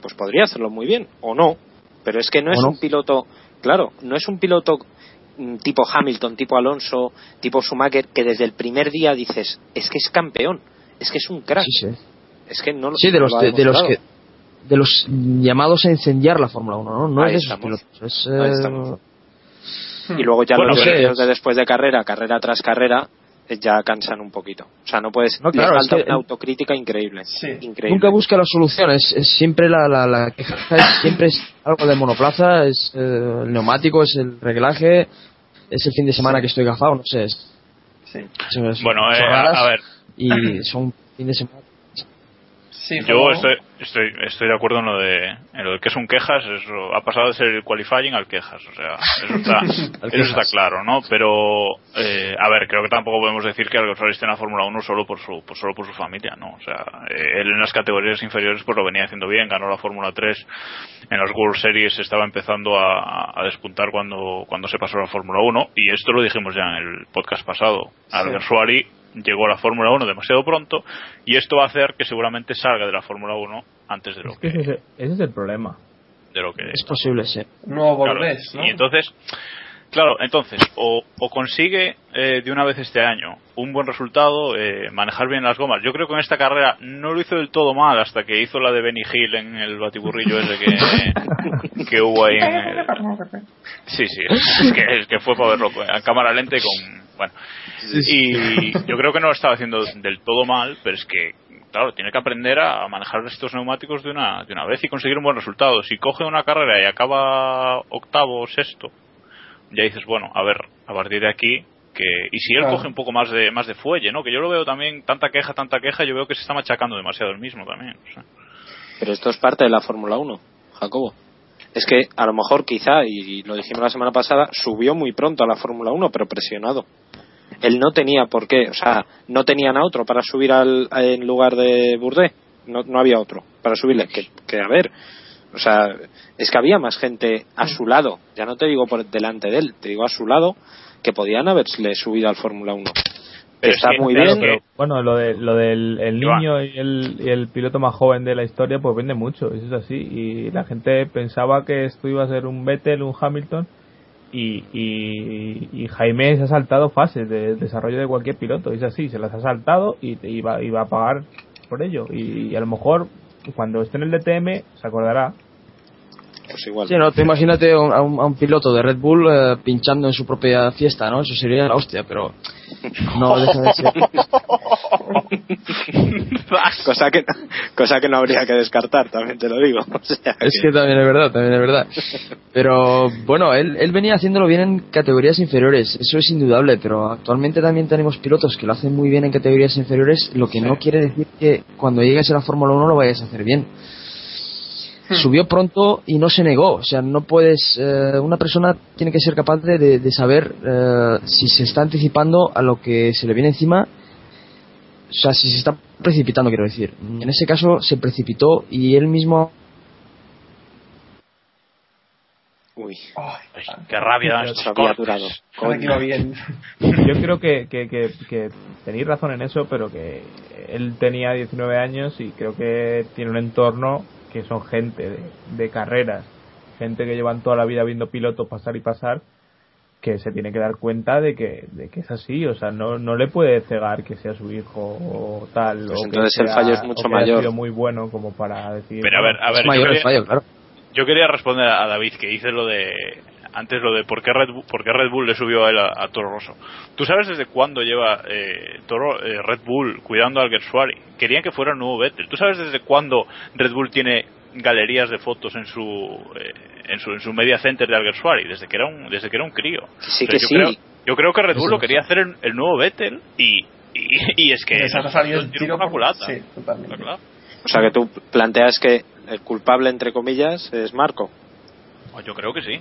pues podría hacerlo muy bien, o no. Pero es que no es no. un piloto, claro, no es un piloto mm, tipo Hamilton, tipo Alonso, tipo Schumacher, que desde el primer día dices, es que es campeón, es que es un crack. Sí, sí. Es que no lo Sí, de los, lo de, de los que de los llamados a incendiar la Fórmula 1, ¿no? No Ahí es de esos estamos. pilotos. Es, Ahí eh, estamos. Y luego ya Bueno, los pero- vídeos de después de carrera, carrera tras carrera, ya cansan un poquito. O sea, no puedes. No, claro, es que una autocrítica increíble. Sí. Increíble. nunca busca la solución, es, es siempre la, la, la queja, es- siempre es algo de monoplaza, es eh, el neumático, es el reglaje, es el fin de semana que estoy gafado, no sé. Es, Sí. Bueno, eh, a ver, Y son fin de semana. Sí, Yo estoy, estoy, estoy de acuerdo en lo de, en lo de que es un quejas, eso ha pasado de ser el qualifying al quejas, o sea, eso está, eso está claro, ¿no? Pero, eh, a ver, creo que tampoco podemos decir que Alguersuari esté en la Fórmula 1 solo por su, por, solo por su familia, ¿no? O sea, eh, él en las categorías inferiores pues lo venía haciendo bien, ganó la Fórmula 3, en las World Series estaba empezando a, a despuntar cuando, cuando se pasó a la Fórmula 1, y esto lo dijimos ya en el podcast pasado. Alguersuari llegó a la Fórmula 1 demasiado pronto y esto va a hacer que seguramente salga de la Fórmula 1 antes de lo Es que que, ese, es- ese es el problema. de lo que Es posible. Nuevo Claro, Borges, ¿no? y entonces claro entonces o, o consigue eh, de una vez este año un buen resultado eh, manejar bien las gomas yo creo que en esta carrera no lo hizo del todo mal hasta que hizo la de Benny Hill en el batiburrillo ese que, que hubo ahí en el- sí sí es que, es que fue para verlo a cámara lenta y con bueno y yo creo que no lo estaba haciendo del todo mal, pero es que, claro, tiene que aprender a manejar estos neumáticos de una, de una vez y conseguir un buen resultado. Si coge una carrera y acaba octavo o sexto, ya dices, bueno, a ver, a partir de aquí, que y si él Claro. coge un poco más de más de fuelle, ¿no? Que yo lo veo también, tanta queja, tanta queja, yo veo que se está machacando demasiado el mismo también. o sea. Pero esto es parte de la Fórmula 1, Jacobo. Es que a lo mejor quizá, y lo dijimos la semana pasada, subió muy pronto a la Fórmula 1, pero presionado. Él no tenía por qué, o sea, no tenían a otro para subir al, en lugar de Bourdais. No, no había otro para subirle. Que, que, a ver, o sea, es que había más gente a su lado. Ya no te digo por delante de él, te digo a su lado, que podían haberle subido al Fórmula 1. Pero Está muy claro bien, Pero, bueno, lo, de, lo del el niño y el, y el piloto más joven de la historia, pues vende mucho, eso es así. Y la gente pensaba que esto iba a ser un Vettel, un Hamilton, y, y, y Jaime se ha saltado fases de desarrollo de cualquier piloto, es así, se las ha saltado y, y va, va a pagar por ello. Y, a lo mejor cuando esté en el DTM se acordará. Pues igual. Sí, no, tú imagínate a un, a un- a un piloto de Red Bull eh, pinchando en su propia fiesta, ¿no? Eso sería la hostia, pero no deja de ser. cosa, que, cosa que no habría que descartar, también te lo digo. O sea Es que también es verdad, también es verdad. Pero bueno, él, él venía haciéndolo bien en categorías inferiores, eso es indudable, pero actualmente también tenemos pilotos que lo hacen muy bien en categorías inferiores, lo que no quiere decir que cuando llegues a la Fórmula 1 lo vayas a hacer bien. Subió pronto y no se negó, o sea, no puedes, eh, una persona tiene que ser capaz de, de- de saber eh, si se está anticipando a lo que se le viene encima. O sea, si se está precipitando, quiero decir. En ese caso se precipitó y él mismo Uy, Ay, qué rabia iba bien. Yo creo que, que, que, que tenéis razón en eso, pero que él tenía 19 años y creo que tiene un entorno que son gente de, de carreras, gente que llevan toda la vida viendo pilotos pasar y pasar, que se tiene que dar cuenta de que, de que es así, o sea, no, no le puede cegar que sea su hijo o tal. Pues o que entonces el sea- fallo es mucho o que mayor. sido muy bueno como para decir. Pero a ver, a ver, es yo mayor el fallo, claro. Yo quería responder a David que dice lo de antes lo de por qué Red Bull, por qué Red Bull le subió a él a, a Toro Rosso. ¿Tú sabes desde cuándo lleva eh, Toro, eh, Red Bull cuidando al Gersuari? Querían que fuera el nuevo Vettel. ¿Tú sabes desde cuándo Red Bull tiene galerías de fotos en su eh, en su en su media center de Alguersuari? Desde que era un desde que era un crío. Sí, O sea, que yo sí. Creo, yo creo que Red Bull lo quería hacer el, el nuevo Vettel y y, y es que Les ha salido el tiro por- culata. Sí, totalmente. Está claro. O sea que tú planteas que el culpable, entre comillas, es Marco. Pues Yo creo que sí.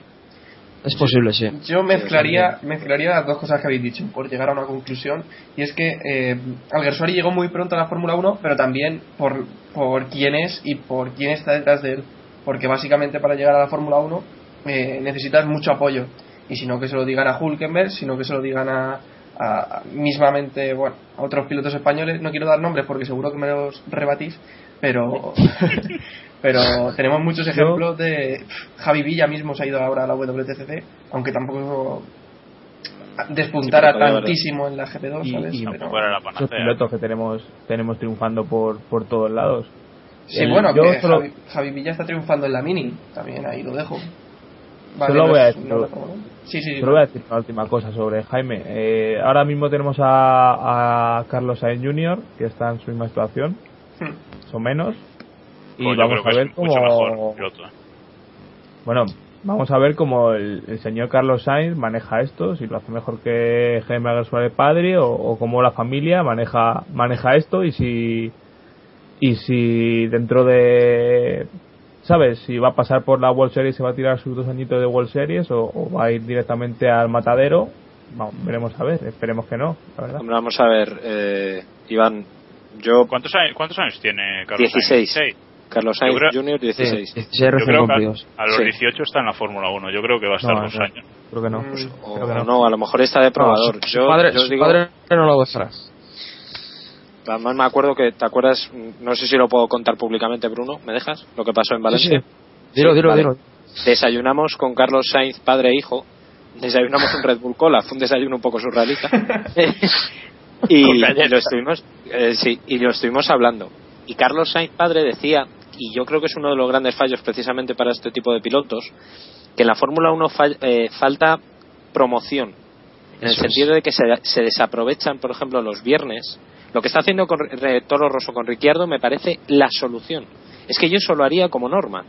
Es posible, sí. Yo mezclaría, mezclaría las dos cosas que habéis dicho por llegar a una conclusión. Y es que eh, Alguersuari llegó muy pronto a la Fórmula 1, pero también por, por quién es y por quién está detrás de él. Porque básicamente para llegar a la Fórmula 1 eh, necesitas mucho apoyo. Y si no que se lo digan a Hulkenberg, sino que se lo digan a, a- a mismamente bueno, a otros pilotos españoles. No quiero dar nombres porque seguro que me los rebatís, pero pero tenemos muchos ejemplos de pff, Javi Villa mismo se ha ido ahora a la WTCC, aunque tampoco despuntara Sí, tantísimo en la GP2, Y- ¿sabes? y Pero- la Esos pilotos que tenemos tenemos triunfando por, por todos lados. sí, el- bueno, yo que solo- Javi, Javi Villa está triunfando en la Mini, también ahí lo dejo. Solo no voy a decir-. Sí, sí, sí. Solo voy a decir una última cosa sobre Jaime. Eh, ahora mismo tenemos a, a Carlos Sainz Jr., que está en su misma situación, Hmm. o menos. Y Pues vamos a que ver cómo. Bueno, vamos a ver cómo el, el señor Carlos Sainz maneja esto, si lo hace mejor que Jaime Aguirre padre o, o cómo la familia maneja maneja esto y si y si dentro de sabes si va a pasar por la World Series se va a tirar sus dos añitos de World Series o, o va a ir directamente al matadero Vamos, veremos a ver esperemos que no la verdad Hombre, vamos a ver, eh, Iván, yo, ¿Cuántos años, ¿Cuántos años tiene Carlos 16. Sainz? Carlos Sainz creo- Jr., 16. Sí, sí, Yo creo que a, a los Sí. 18 está en la Fórmula 1. Yo creo que va a estar No, dos no. años. creo que no Mm. O Creo que no. no. a lo mejor está de probador. No, su, su yo, padre, yo su digo, padre no lo dejará. además me acuerdo que, ¿te acuerdas? No sé si lo puedo contar públicamente, Bruno, ¿me dejas? Lo que pasó en Valencia. sí. Dilo, Sí, dilo, vale. dilo. Desayunamos con Carlos Sainz, padre e hijo. Desayunamos un Red Bull Cola. Fue un desayuno un poco surrealista. y, lo estuvimos, eh, sí, y lo estuvimos hablando. Y Carlos Sainz, padre, decía, y yo creo que es uno de los grandes fallos precisamente para este tipo de pilotos, que en la Fórmula 1 fall- eh, falta promoción. En el sentido es. de que se, se desaprovechan, por ejemplo, los viernes. Lo que está haciendo con Re- Toro Rosso con Ricciardo me parece la solución. Es que yo eso lo haría como norma.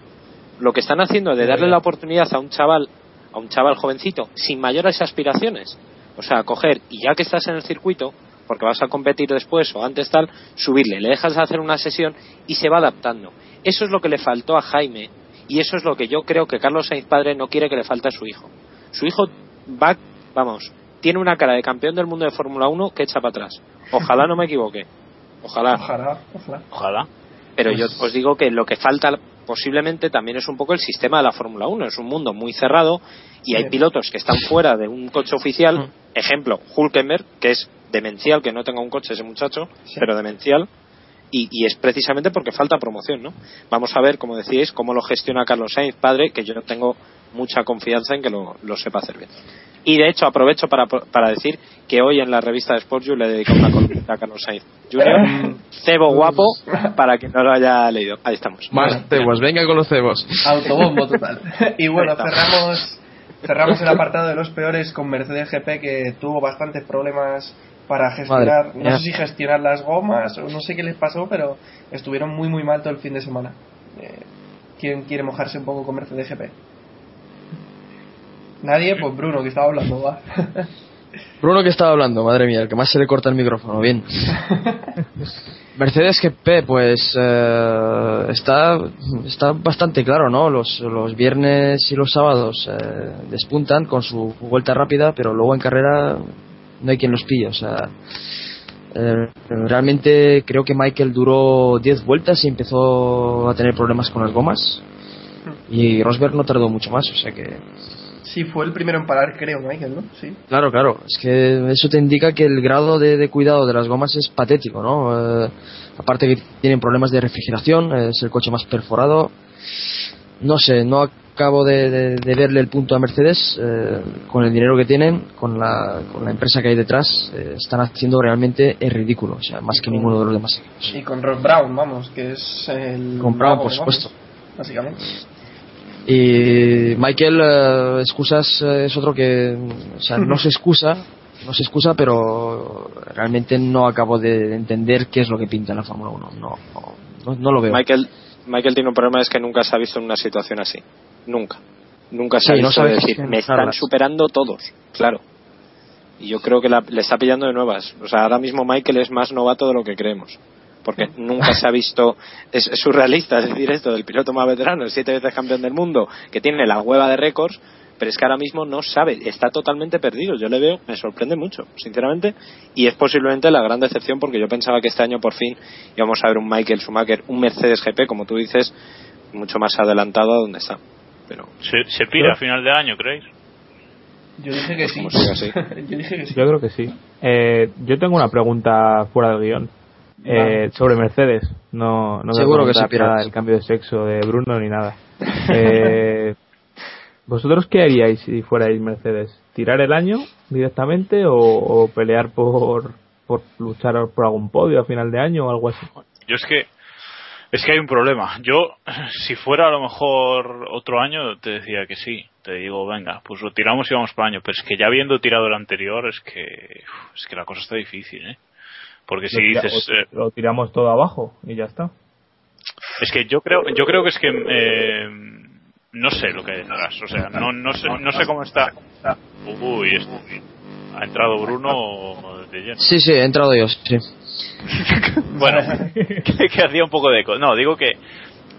Lo que están haciendo de darle la oportunidad a un chaval, a un chaval jovencito, sin mayores aspiraciones. O sea, coger y ya que estás en el circuito, porque vas a competir después o antes tal, subirle, le dejas hacer una sesión y se va adaptando. Eso es lo que le faltó a Jaime y eso es lo que yo creo que Carlos Sainz padre no quiere que le falte a su hijo. Su hijo va, vamos, tiene una cara de campeón del mundo de Fórmula 1 que echa para atrás. Ojalá no me equivoque. Ojalá. Ojalá, ojalá. Ojalá. Pero yo os digo que lo que falta posiblemente también es un poco el sistema de la Fórmula 1. Es un mundo muy cerrado y hay pilotos que están fuera de un coche oficial. Ejemplo, Hulkenberg, que es demencial, que no tenga un coche ese muchacho, Sí. pero demencial. Y, y es precisamente porque falta promoción, ¿no? Vamos a ver, como decíais, cómo lo gestiona Carlos Sainz, padre, que yo tengo mucha confianza en que lo, lo sepa hacer bien. Y de hecho aprovecho para, para decir que hoy en la revista de Sport You le dedico una columna a Carlos Sainz Jr. Cebo guapo para que no lo haya leído. Ahí estamos. Más cebos, venga con los cebos. Autobombo total. Y bueno, cerramos, cerramos el apartado de los peores con Mercedes GP que tuvo bastantes problemas para gestionar, Madre no sé si gestionar las gomas o no sé qué les pasó, pero estuvieron muy muy mal todo el fin de semana. Eh, ¿Quién quiere mojarse un poco con Mercedes GP? Nadie, pues Bruno que estaba hablando, va. Bruno que estaba hablando, madre mía, el que más se le corta el micrófono, bien. Mercedes GP, pues eh, está, está bastante claro, ¿no? Los, los viernes y los sábados eh, despuntan con su vuelta rápida, pero luego en carrera no hay quien los pille. O sea, eh, realmente creo que Michael duró 10 vueltas y empezó a tener problemas con las gomas. Y Rosberg no tardó mucho más, o sea que Sí, fue el primero en parar, creo, Michael, ¿no? Sí. Claro, claro. Es que eso te indica que el grado de, de cuidado de las gomas es patético, ¿no? Eh, aparte que tienen problemas de refrigeración, es el coche más perforado. No sé, no acabo de, de- de verle el punto a Mercedes eh, con el dinero que tienen, con la, con la empresa que hay detrás. eh, están haciendo realmente el ridículo, o sea, más que ninguno de los demás equipos. Y con Ross Brown, vamos, que es el... Con Brown, por vamos, supuesto. Básicamente. Y Michael, eh, excusas eh, es otro que, o sea, no se excusa, no se excusa, pero realmente no acabo de entender qué es lo que pinta en la Fórmula 1. No, no, no, no lo veo. Michael, Michael tiene un problema es que nunca se ha visto en una situación así. Nunca. Nunca se Sí, ha no visto decir, me están superando todos. Claro. Y yo creo que la- le está pillando de nuevas. O sea, ahora mismo Michael es más novato de lo que creemos. Porque nunca se ha visto. Es, es surrealista es decir esto del piloto más veterano, el siete veces campeón del mundo, que tiene la hueva de récords, pero es que ahora mismo no sabe, está totalmente perdido. Yo le veo, me sorprende mucho, sinceramente, y es posiblemente la gran decepción porque yo pensaba que este año por fin íbamos a ver un Michael Schumacher, un Mercedes GP, como tú dices, mucho más adelantado a donde está. Pero ¿Se, se pira a final de año, creéis? Yo dije que sí. Yo dije que sí. Yo creo que sí. Eh, yo tengo una pregunta fuera del guion. Eh, sobre Mercedes. No, no Seguro que Piras. nada del cambio de sexo de Bruno ni nada. Eh, ¿Vosotros qué haríais si fuerais Mercedes? ¿Tirar el año directamente o, o pelear por, por luchar por algún podio a final de año o algo así? Yo es que es que hay un problema. Yo, si fuera a lo mejor otro año, te decía que sí. Te digo, venga, pues lo tiramos y vamos para año. Pero es que ya habiendo tirado el anterior, es que es que la cosa está difícil, ¿eh? Porque si Lo dices, eh, lo tiramos todo abajo y ya está. es que yo creo, yo creo que es que eh, no sé lo que hay detrás. O sea, no, no sé, no sé cómo está. Uy, esto- ha entrado Bruno de lleno. Sí, sí, he entrado yo, sí. Bueno, que, que hacía un poco de eco. No, digo que,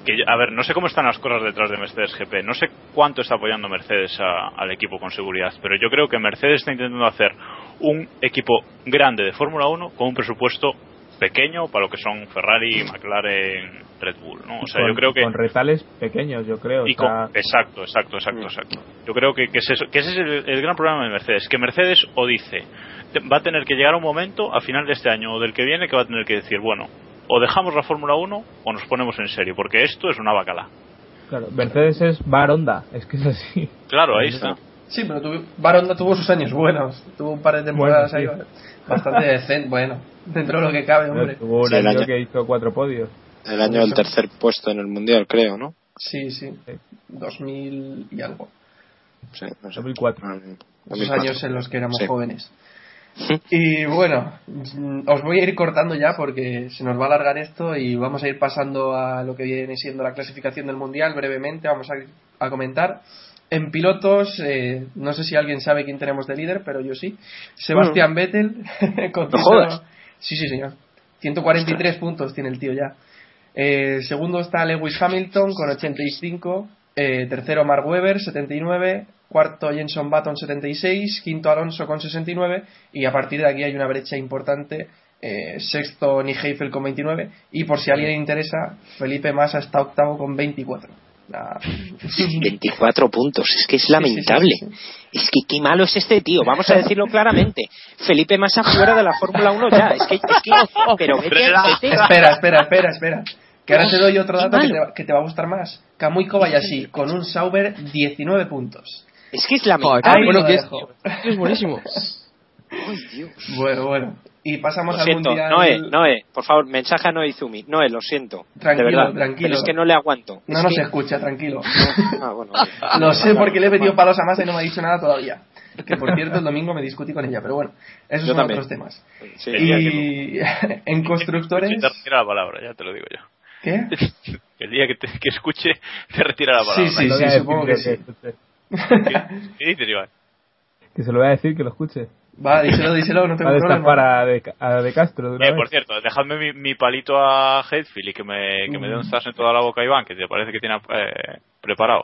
que, a ver, no sé cómo están las cosas detrás de Mercedes GP. No sé cuánto está apoyando Mercedes a- al equipo con seguridad, pero yo creo que Mercedes está intentando hacer un equipo grande de Fórmula 1 con un presupuesto pequeño para lo que son Ferrari, McLaren, Red Bull, ¿no? O sea, con, yo creo que con retales pequeños, yo creo. y o sea, con- exacto, exacto, exacto, exacto. Yo creo que, que, es eso- que ese es el, el gran problema de Mercedes, que Mercedes o dice, va a tener que llegar un momento a final de este año o del que viene que va a tener que decir, bueno, o dejamos la Fórmula 1 o nos ponemos en serio, porque esto es una bacala. claro, Mercedes es Baronda, es que es así. Claro, ahí está. Sí, pero tuvo, Baronda tuvo sus años buenos. Tuvo un par de temporadas Bueno, ahí bastante decente. Bueno, dentro de lo que cabe, hombre. Tuvo un Sí, el año año- que hizo cuatro podios. el año del tercer puesto en el mundial, creo, ¿no? Sí, sí. Sí. 2000 y algo. Sí, no sé. 2004. Ah, Esos 2004. años en los que éramos Sí. jóvenes. Y bueno, os voy a ir cortando ya porque se nos va a alargar esto y vamos a ir pasando a lo que viene siendo la clasificación del mundial brevemente. Vamos a, a comentar. En pilotos, eh, no sé si alguien sabe quién tenemos de líder, pero yo sí. Sebastián Vettel con ¿No jodas? Sí, sí, señor. 143 puntos tiene el tío ya. Eh, segundo está Lewis Hamilton con 85. Eh, tercero Mark Webber, 79. Cuarto Jenson Button, 76. Quinto Alonso con 69. Y a partir de aquí hay una brecha importante. Eh, sexto Nick Heifel con 29. Y por si a alguien le interesa, Felipe Massa está octavo con 24. Ah, 24 puntos, es que es sí, lamentable. sí, sí. Es que qué malo es este tío, vamos a decirlo claramente. Felipe Massa fuera de la Fórmula 1 ya, es que, es que pero vete, vete- Espera, espera, espera, espera. Que ahora te doy otro dato que te, va- que te va a gustar más. Kamui Kobayashi con un Sauber 19 puntos. Es que es lamentable. qué Ahí bueno que es. Es buenísimo. Ay, Dios. Bueno, bueno. Y pasamos Lo al siento, mundial. Noé, Noé, por favor, mensaje a Noé Izumi. Noé, lo siento. Tranquilo, de verdad. tranquilo. Pero es que no le aguanto. No Es nos que- escucha, tranquilo. Ah, bueno. Lo sé porque le he metido palos a masa y no me ha dicho nada todavía. Que por cierto, el domingo me discutí con ella, pero bueno, esos Yo son también. otros temas. Sí, Y en constructores. Te retira la palabra, ya te lo digo yo. ¿Qué? El día que, te, que escuche, te retira la palabra. Sí, sí, sí, decir supongo que sí. ¿Qué dices, Iván? Que se lo voy a decir que lo escuche. Va, díselo, díselo, no tengo problema. destapar a de, a de Castro de Eh, por cierto, dejadme mi, mi palito a Headfield y que me, que me dé un zas en toda la boca a Iván, que te parece que tiene eh, preparado.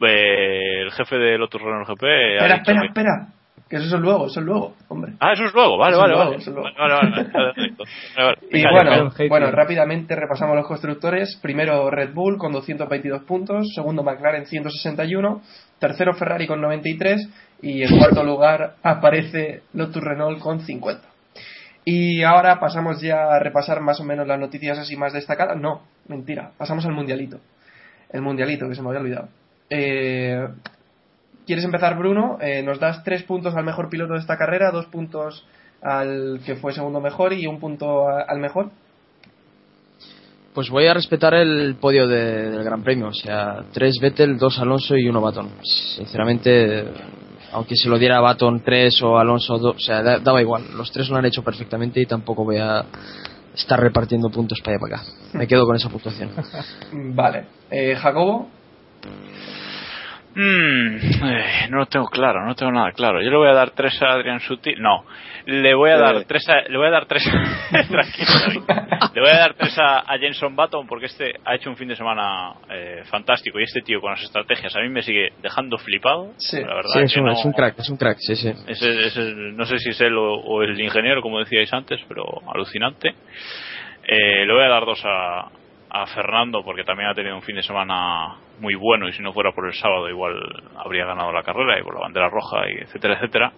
Eh, el jefe de Lotus Renault GP. Espera, espera, que- espera. Que eso es luego, eso es luego, hombre. Ah, eso es luego, vale, vale, vale. Y bueno, bueno, rápidamente repasamos los constructores. Primero Red Bull con 222 puntos, segundo McLaren 161, tercero Ferrari con 93 y en cuarto lugar aparece Lotus Renault con 50. Y ahora pasamos ya a repasar más o menos las noticias así más destacadas. No, mentira, pasamos al mundialito. El mundialito, que se me había olvidado. Eh, ¿Quieres empezar, Bruno? Eh, nos das tres puntos al mejor piloto de esta carrera, dos puntos al que fue segundo mejor y un punto al mejor. Pues voy a respetar el podio de- del Gran Premio. O sea, tres Vettel, dos Alonso y uno Baton. Sinceramente, aunque se lo diera Baton tres o Alonso dos, o sea, da- daba igual. Los tres lo han hecho perfectamente y tampoco voy a estar repartiendo puntos para allá para acá. Me quedo con esa puntuación. Vale. Eh, Jacobo, Mm, eh, no lo tengo claro, no tengo nada claro. Yo le voy a dar tres a Adrián Sutil. No, le voy a dar tres a, le voy a dar tres. Tranquilo. Le voy a dar tres a, a Jenson Button porque este ha hecho un fin de semana eh, fantástico y este tío con las estrategias a mí me sigue dejando flipado. Sí. la verdad Sí, es que un, no- es un crack, es un crack, sí, sí. ese- ese- no sé si es él o, o el ingeniero, como decíais antes, pero alucinante. Eh, le voy a dar dos a, a Fernando porque también ha tenido un fin de semana muy bueno y si no fuera por el sábado igual habría ganado la carrera y por la bandera roja y etcétera, etcétera.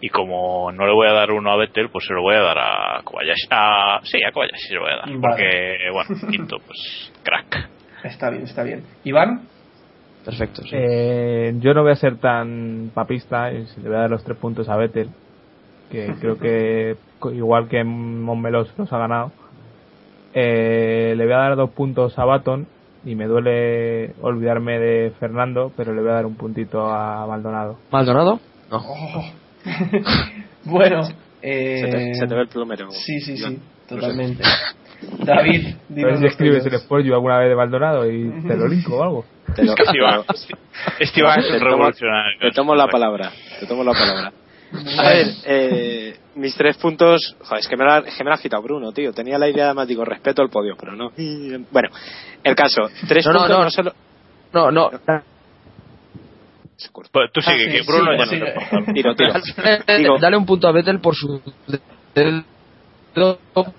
Y como no le voy a dar uno a Vettel, pues se lo voy a dar a Kobayashi. A, sí, a Kobayashi se lo voy a dar. Vale. Porque, bueno, quinto, pues crack. está bien, está bien. Iván, Perfecto, sí. Eh, yo no voy a ser tan papista y le voy a dar los tres puntos a Vettel, que creo que igual que Montmelos los ha ganado. Eh, le voy a dar dos puntos a Baton y me duele olvidarme de Fernando, pero le voy a dar un puntito a Maldonado. ¿Maldonado? No. Oh. bueno, eh, Se te, se te ve el plumero. Sí, sí, sí, totalmente. David, A ver dinos si escribes el spoiler alguna vez de Maldonado y te lo linko o algo. Te, lo- Este Iván, este Iván es Te un tomo- revolucionario. te tomo la palabra. Te tomo la palabra. A ver, eh, mis tres puntos. Joder, es que me, la, es que me la ha quitado Bruno, tío. Tenía la idea, además, digo, respeto al podio, pero no. Bueno, el caso. Tres No, no, puntos no. no solo. No, no. Pues tú sigue, Ah, sí, que Bruno ya sigue. no te importa. Tiro, tiro. Digo- Dale un punto a Vettel por su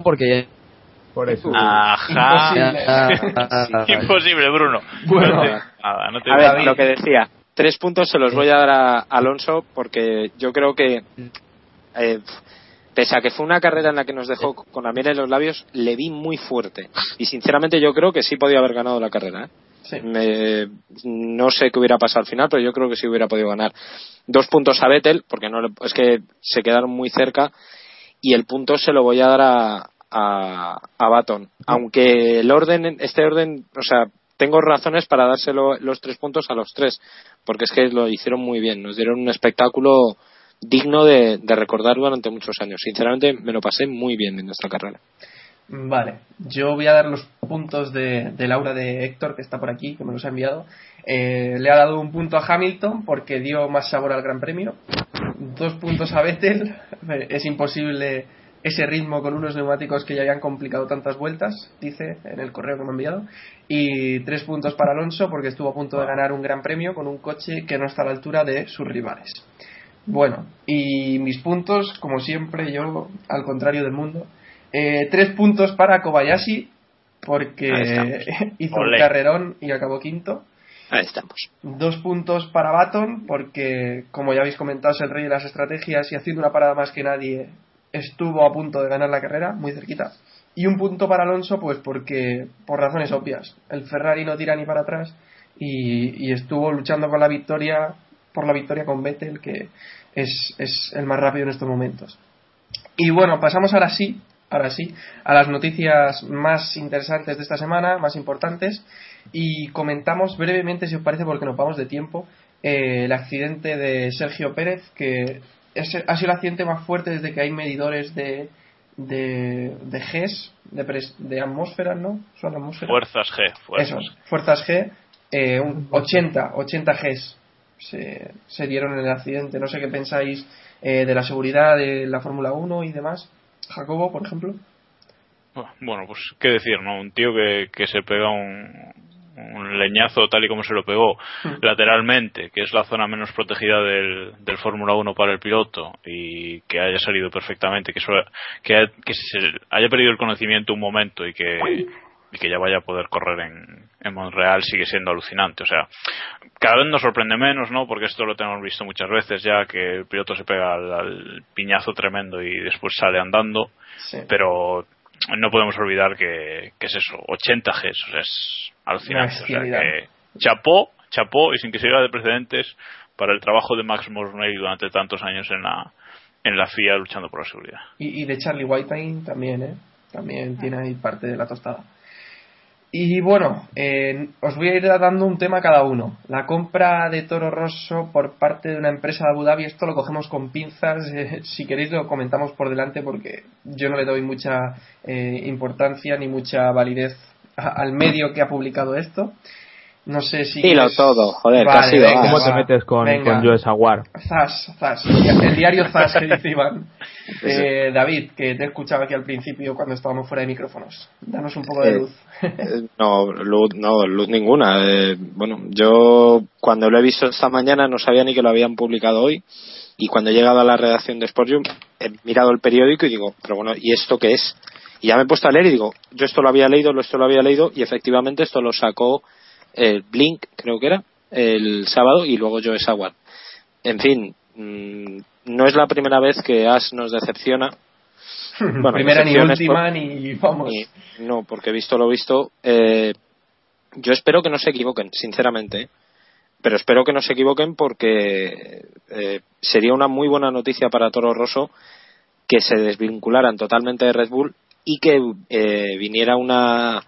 porque Por eso. Ajá. Imposible. Imposible, Bruno. Bueno. no te, nada, no te A ver, lo que decía. Tres puntos se los voy a dar a Alonso porque yo creo que, eh, pese a que fue una carrera en la que nos dejó con la miel en los labios, le vi muy fuerte. Y sinceramente yo creo que sí podía haber ganado la carrera. ¿eh? Sí. Me- no sé qué hubiera pasado al final, pero yo creo que sí hubiera podido ganar. Dos puntos a Vettel, porque no le- es que se quedaron muy cerca, y el punto se lo voy a dar a, a, a Baton. Aunque el orden, este orden, o sea, tengo razones para dárselo los tres puntos a los tres, porque es que lo hicieron muy bien, nos dieron un espectáculo digno de, de recordar durante muchos años. Sinceramente, me lo pasé muy bien en esta carrera. Vale, yo voy a dar los puntos de, de Laura de Héctor, que está por aquí, que me los ha enviado. Eh, le ha dado un punto a Hamilton porque dio más sabor al Gran Premio. Dos puntos a Vettel. Es imposible ese ritmo con unos neumáticos que ya habían complicado tantas vueltas, dice en el correo que me ha enviado. Y tres puntos para Alonso porque estuvo a punto de ganar un Gran Premio con un coche que no está a la altura de sus rivales. Bueno, y mis puntos, como siempre, yo, al contrario del mundo, eh, tres puntos para Kobayashi, porque hizo Olé. un carrerón y acabó quinto. Ahí estamos. Dos puntos para Baton, porque, como ya habéis comentado, es el rey de las estrategias y haciendo una parada más que nadie, estuvo a punto de ganar la carrera, muy cerquita. Y un punto para Alonso, pues porque, por razones obvias, el Ferrari no tira ni para atrás y, y estuvo luchando con la victoria, por la victoria con Vettel, que es, es el más rápido en estos momentos. Y bueno, pasamos ahora sí, ahora sí, a las noticias más interesantes de esta semana, más importantes, y comentamos brevemente, si os parece, porque nos vamos de tiempo, eh, el accidente de Sergio Pérez, que ha sido el accidente más fuerte desde que hay medidores de, de, de Gs, de, pres- de atmósferas, ¿no? Son atmósferas. Fuerzas G, fuerzas. Eso, fuerzas G, eh, un 80, 80 Gs se, se dieron en el accidente. No sé qué pensáis eh, de la seguridad de la Fórmula 1 y demás. Jacobo, por ejemplo. Bueno, pues qué decir, ¿no? Un tío que, que se pega un, un leñazo tal y como se lo pegó lateralmente, que es la zona menos protegida del, del Fórmula 1 para el piloto y que haya salido perfectamente, que, eso- que, haya- que se haya perdido el conocimiento un momento y que, y que ya vaya a poder correr en, en Montreal sigue siendo alucinante. O sea, cada vez nos sorprende menos, ¿no? Porque esto lo tenemos visto muchas veces ya, que el piloto se pega al, al piñazo tremendo y después sale andando Sí. pero no podemos olvidar que, que es eso, 80 Gs, o sea, es alucinante. O sea, que chapó, chapó y sin que se diga de precedentes para el trabajo de Max Mornay durante tantos años en la, en la FIA luchando por la seguridad. Y, y de Charlie Whiting también, ¿eh? También tiene ahí parte de la tostada. Y bueno, eh, os voy a ir dando un tema a cada uno. La compra de Toro Rosso por parte de una empresa de Abu Dhabi, esto lo cogemos con pinzas. eh, si queréis lo comentamos por delante porque yo no le doy mucha eh, importancia ni mucha validez al medio que ha publicado esto. No sé si... Dilo quieres- todo, joder, Vale, venga, ¿Cómo va. te metes con, venga. con Joe Saguar? Zas, Zas, el diario Zas que dice Iván. Eh, David, que te he escuchado aquí al principio cuando estábamos fuera de micrófonos. Danos un poco de Eh, luz. Eh, No, luz, no, luz ninguna. Eh, bueno, yo cuando lo he visto esta mañana no sabía ni que lo habían publicado hoy y cuando he llegado a la redacción de Sportium he mirado el periódico y digo, pero bueno, ¿y esto qué es? Y ya me he puesto a leer y digo, yo esto lo había leído, lo- esto lo había leído y efectivamente esto lo sacó el Blink, creo que era, el sábado y luego Joe Sauer. En fin, mm, no es la primera vez que As nos decepciona. Bueno, Primera ni última por- ni vamos. ni- no, porque visto lo visto, eh, yo espero que no se equivoquen, sinceramente. ¿eh? Pero espero que no se equivoquen porque eh, sería una muy buena noticia para Toro Rosso que se desvincularan totalmente de Red Bull y que eh, viniera una,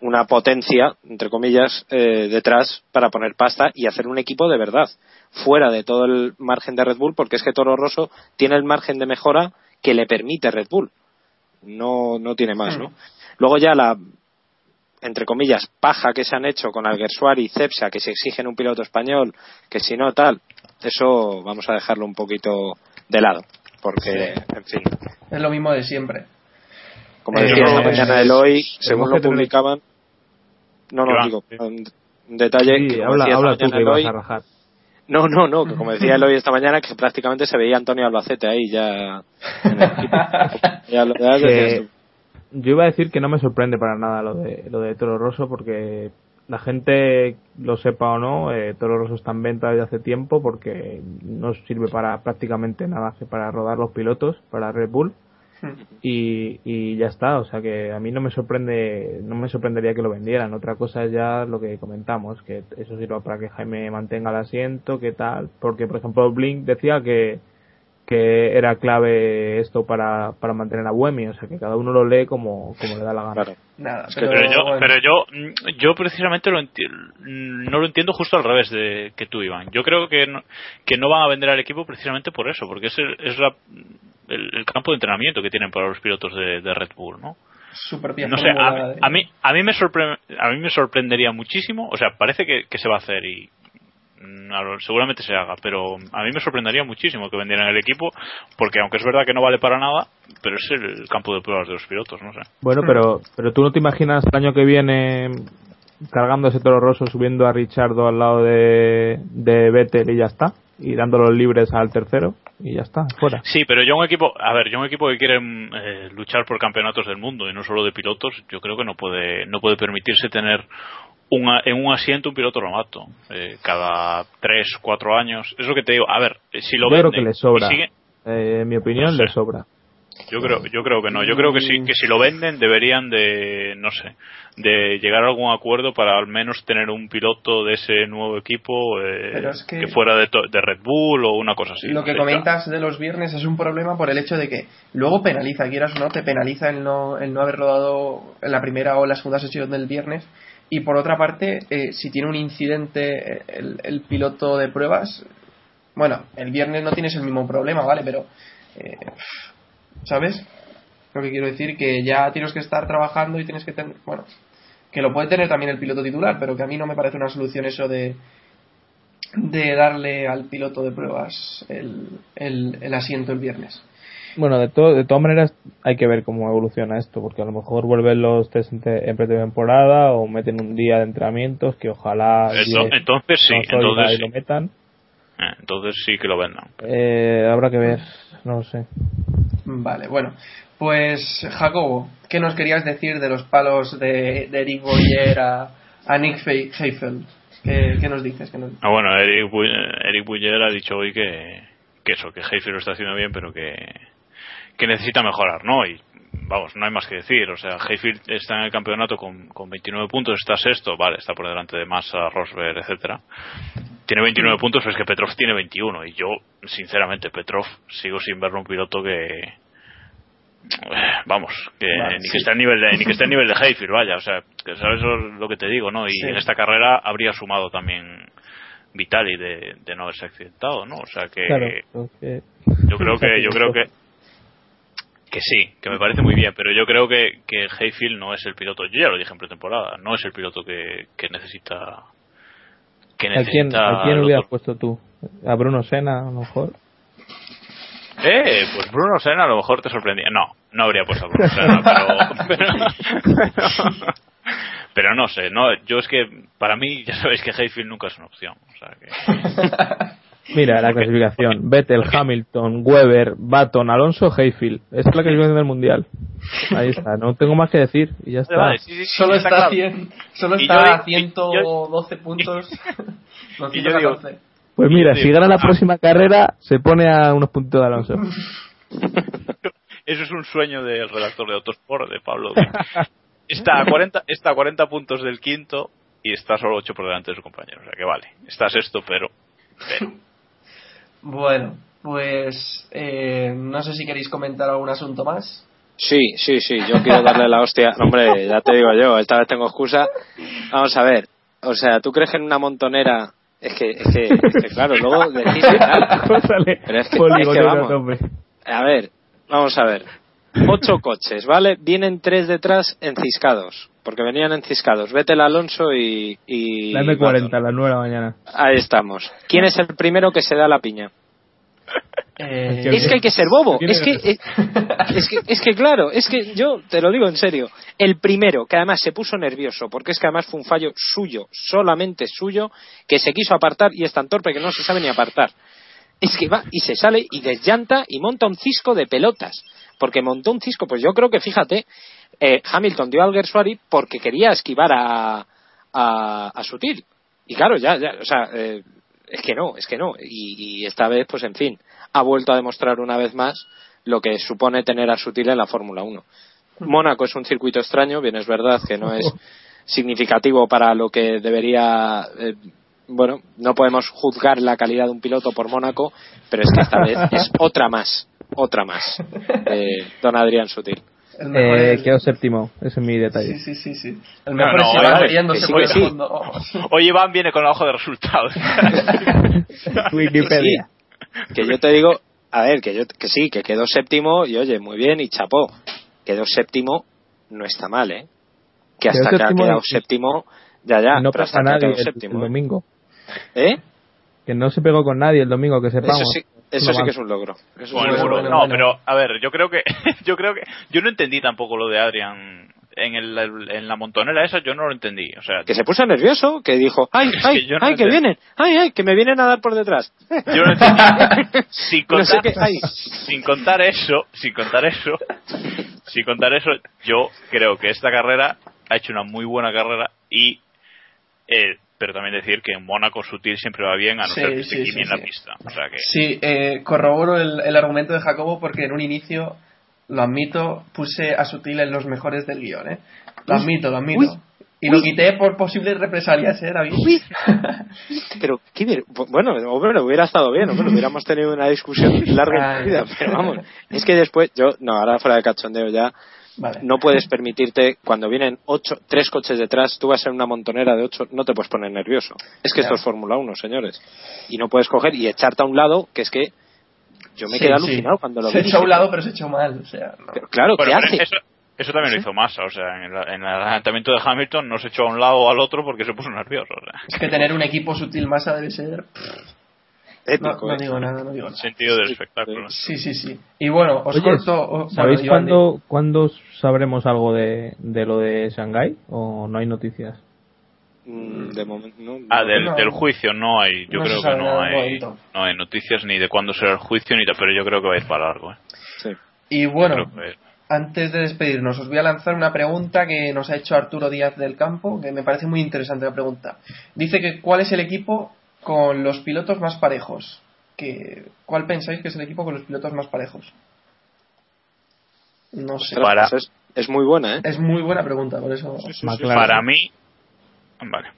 una potencia, entre comillas, eh, detrás para poner pasta y hacer un equipo de verdad, fuera de todo el margen de Red Bull, porque es que Toro Rosso tiene el margen de mejora que le permite Red Bull. No, no tiene más, ¿no? Luego ya la, entre comillas, paja que se han hecho con Alguersuari y Cepsa, que se exigen un piloto español, que si no tal, eso vamos a dejarlo un poquito de lado, porque, en fin, Es lo mismo de siempre. como Eh, decía esta eh, mañana Eloy, según que lo publicaban, no, no, digo, un detalle Sí, que habla, habla tú que Eloy, a rajar. no, no, no, que como decía Eloy esta mañana, que prácticamente se veía Antonio Albacete ahí ya en el equipo. Ya lo- ya Que- yo iba a decir que no me sorprende para nada lo de lo de Toro Rosso porque la gente lo sepa o no eh, Toro Rosso está en venta desde hace tiempo porque no sirve para prácticamente nada que para rodar los pilotos para Red Bull y, y ya está o sea que a mí no me sorprende no me sorprendería que lo vendieran. Otra cosa es ya lo que comentamos que eso sirva para que Jaime mantenga el asiento que tal porque por ejemplo Blink decía que que era clave esto para, para mantener a Buemi, o sea que cada uno lo lee como, como le da la gana. Claro. Nada, Es que- pero, Pero yo, bueno. pero yo, yo precisamente lo enti- no lo entiendo justo al revés de que tú, Iván. Yo creo que no, que no van a vender al equipo precisamente por eso, porque es, el, es la- el, el campo de entrenamiento que tienen para los pilotos de, de Red Bull, ¿no? su propia No sé, a, a mí a mí me sorpre- a mí me sorprendería muchísimo, o sea, parece que, que se va a hacer y seguramente se haga, pero a mí me sorprendería muchísimo que vendieran el equipo, porque aunque es verdad que no vale para nada, pero es el campo de pruebas de los pilotos, no sé. Bueno, pero, pero tú no te imaginas el año que viene cargando ese toro rosso, subiendo a Richardo al lado de, de Vettel y ya está, y dándolos libres al tercero y ya está, fuera. Sí, pero yo un equipo, a ver, yo un equipo que quiere mm, eh, luchar por campeonatos del mundo y no solo de pilotos, yo creo que no puede no puede permitirse tener una- en un asiento un piloto novato eh, cada tres, cuatro años. Es lo que te digo. A ver, eh, si lo Yo creo venden que le sobra. sigue- Eh, en mi opinión, No sé. le sobra. Yo creo, yo creo que no. Yo creo que sí, que si lo venden deberían de, no sé, de llegar a algún acuerdo para al menos tener un piloto de ese nuevo equipo eh, Pero es que- fuera de, to- de Red Bull o una cosa así. Lo que comentas de los viernes es un problema por el hecho de que luego penaliza, quieras o no, te penaliza el no, el no haber rodado en la primera o la segunda sesión del viernes. Y por otra parte, eh, si tiene un incidente eh, el, piloto de pruebas, bueno, el viernes no tienes el mismo problema, ¿vale? Pero, eh, ¿sabes? Lo que quiero decir, que ya tienes que estar trabajando y tienes que tener, bueno, que lo puede tener también el piloto titular, pero que a mí no me parece una solución eso de, de darle al piloto de pruebas el, el asiento el viernes. Bueno, de, to- de todas maneras hay que ver cómo evoluciona esto, porque a lo mejor vuelven los test en, te- en pretemporada o meten un día de entrenamientos que ojalá Eso- entonces sí, entonces sí. lo metan. Eh, entonces sí que lo vendan. Eh, habrá que ver, no lo sé. Vale, bueno, pues Jacobo, ¿qué nos querías decir de los palos de, de Eric Boyer a, a Nick Fe- Heifeld? ¿Qué, qué nos dices? ¿Qué nos- Ah, bueno, Eric, Bu- Eric Buller ha dicho hoy que, que eso, que Heifer lo está haciendo bien, pero que, que necesita mejorar, ¿no? Y vamos, no hay más que decir. O sea, Hayfield está en el campeonato con, con 29 puntos, está sexto, vale, está por delante de Massa, Rosberg, etcétera. Tiene 29 puntos, pero es que Petrov tiene 21. Y yo, sinceramente, Petrov sigo sin verlo un piloto que. eh, Vamos, que Vale, ni sí. que esté a nivel de, ni que esté a nivel de Hayfield, vaya, o sea, que sabes lo, que te digo, ¿no? Y Sí. en esta carrera habría sumado también Vitali de, de no haberse accidentado, ¿no? O sea que Claro, yo creo que yo creo que que sí, que me parece muy bien, pero yo creo que, que Hayfield no es el piloto, yo ya lo dije en pretemporada, no es el piloto que, que necesita que ¿A quién, necesita ¿A quién el hubieras puesto tú? ¿A Bruno Sena, a lo mejor? Eh, pues Bruno Senna a lo mejor te sorprendía. No, no habría puesto a Bruno Senna, pero, pero, pero no sé, no, yo es que para mí ya sabéis que Hayfield nunca es una opción, o sea que Mira la clasificación. Vettel, Hamilton, Weber, Baton, Alonso, Hayfield. Esta es la clasificación del Mundial. Ahí está. No tengo más que decir y ya está. Vale, sí, sí, sí, Solo está está, a claro. 100, solo está yo- a y- y- 112 puntos. No, y yo digo- 114. Pues mira, si gana la ah. próxima carrera, se pone a unos puntos de Alonso. Eso es un sueño del redactor de Autosport, de Pablo. Está a 40, está a 40 puntos del quinto y está solo 8 por delante de su compañero. O sea que vale, está sexto, pero. pero. Bueno, pues eh, no sé si queréis comentar algún asunto más. Sí, sí, sí, yo quiero darle la hostia. Hombre, ya te digo yo, esta vez tengo excusa. Vamos a ver, o sea, ¿tú crees que en una montonera... Es que, es que, es que claro, luego decís Pero es que- es que vamos. A ver, vamos a ver. Ocho coches, ¿vale? Vienen tres detrás enciscados. Porque venían enciscados. Vettel, Alonso y... y La M40, Button. a las 9 de la mañana. Ahí estamos. ¿Quién es el primero que se da la piña? Eh, Es que hay que ser bobo. Es que, es, es que, es que claro, es que yo te lo digo en serio. El primero, que además se puso nervioso, porque es que además fue un fallo suyo, solamente suyo, que se quiso apartar y es tan torpe que no se sabe ni apartar. Es que va y se sale y desllanta y monta un cisco de pelotas. Porque montó un cisco, pues yo creo que fíjate, eh, Hamilton dio al Gersuari porque quería esquivar a, a, a Sutil. Y claro, ya, ya, o sea, eh, es que no, es que no. Y, y esta vez, pues en fin, ha vuelto a demostrar una vez más lo que supone tener a Sutil en la Fórmula 1. Mónaco es un circuito extraño, bien es verdad que no es significativo para lo que debería. eh, bueno, no podemos juzgar la calidad de un piloto por Mónaco, pero es que esta vez es otra más, otra más. eh, don Adrián Sutil. el Eh, es- quedó séptimo. Ese es mi detalle. Sí, sí, sí, sí. El mejor no, es Iván vale, riéndose que sí, por el sí. Hoy Iván viene con la hoja de resultados. Wikipedia. que yo te digo, a ver, que yo que sí, que quedó séptimo y oye, muy bien y chapó. Quedó séptimo, no está mal, ¿eh? Que Quedó hasta que ha séptimo quedado séptimo, ya ya, no pero pasa hasta que ha nadie quedado el, séptimo, el ¿eh? domingo. ¿Eh? Que no se pegó con nadie el domingo, que Eso sepamos. sí, Es eso sí que es un logro. Eso es un Bueno, logro. bueno, no, bueno. pero a ver, yo creo que yo creo que yo no entendí tampoco lo de Adrian en el, en la montonera esa, yo no lo entendí, o sea, Que se puso nervioso, que dijo, ay, Es que ay, no ay, que vienen, ay, ay, que me vienen a dar por detrás. yo no entendí. sin No sé contar, sin contar eso, sin contar eso, sin contar eso, yo creo que esta carrera ha hecho una muy buena carrera y eh, pero también decir que en Mónaco Sutil siempre va bien a no Sí, ser que sí, se sí, quime en sí. la pista, o sea que Sí, eh, corroboro el, el argumento de Jacobo porque en un inicio lo admito, puse a Sutil en los mejores del guion, ¿eh? Lo Uy, admito, lo admito. uy, y lo uy. quité por posibles represalias, ¿eh, David? Pero, ¿qué ver- bueno, hombre, hubiera estado bien, hombre, hubiéramos tenido una discusión larga Ay. y vida, pero vamos, es que después, yo, no, ahora fuera de cachondeo ya, Vale. no puedes permitirte, cuando vienen ocho, tres coches detrás, tú vas en una montonera de ocho, no te puedes poner nervioso. Es que Ya. esto es Fórmula 1, señores. Y no puedes coger y echarte a un lado, que es que yo me Sí, quedé sí. alucinado cuando lo Se vi. echó a un lado, pero se echó mal, o sea, no. Pero, claro, ¿qué pero hace? eso, eso también lo hizo Massa, o sea, en, la- en el adelantamiento de Hamilton no se echó a un lado o al otro porque se puso nervioso. O sea, Es que tener un equipo Sutil Masa debe ser... Épico, no digo nada, no digo nada. sentido del espectáculo. Sí, sí, sí. Y bueno, os Oye, corto... o- ¿Sabéis cuándo, cuándo sabremos algo de, de lo de Shanghái? ¿O no hay noticias? Mm, De momento, no, Ah, del, No. del juicio no hay, yo No creo que no hay, no hay noticias ni de cuándo será el juicio ni tal, pero yo creo que va a ir para largo. ¿eh? sí. Y bueno, antes de despedirnos, os voy a lanzar una pregunta que nos ha hecho Arturo Díaz del Campo, que me parece muy interesante la pregunta. Dice que ¿cuál es el equipo con los pilotos más parejos? Que, ¿Cuál pensáis que es el equipo con los pilotos más parejos? No sé. Para- pues es, es muy buena, ¿eh? Es muy buena pregunta, por eso. Para mí, vale.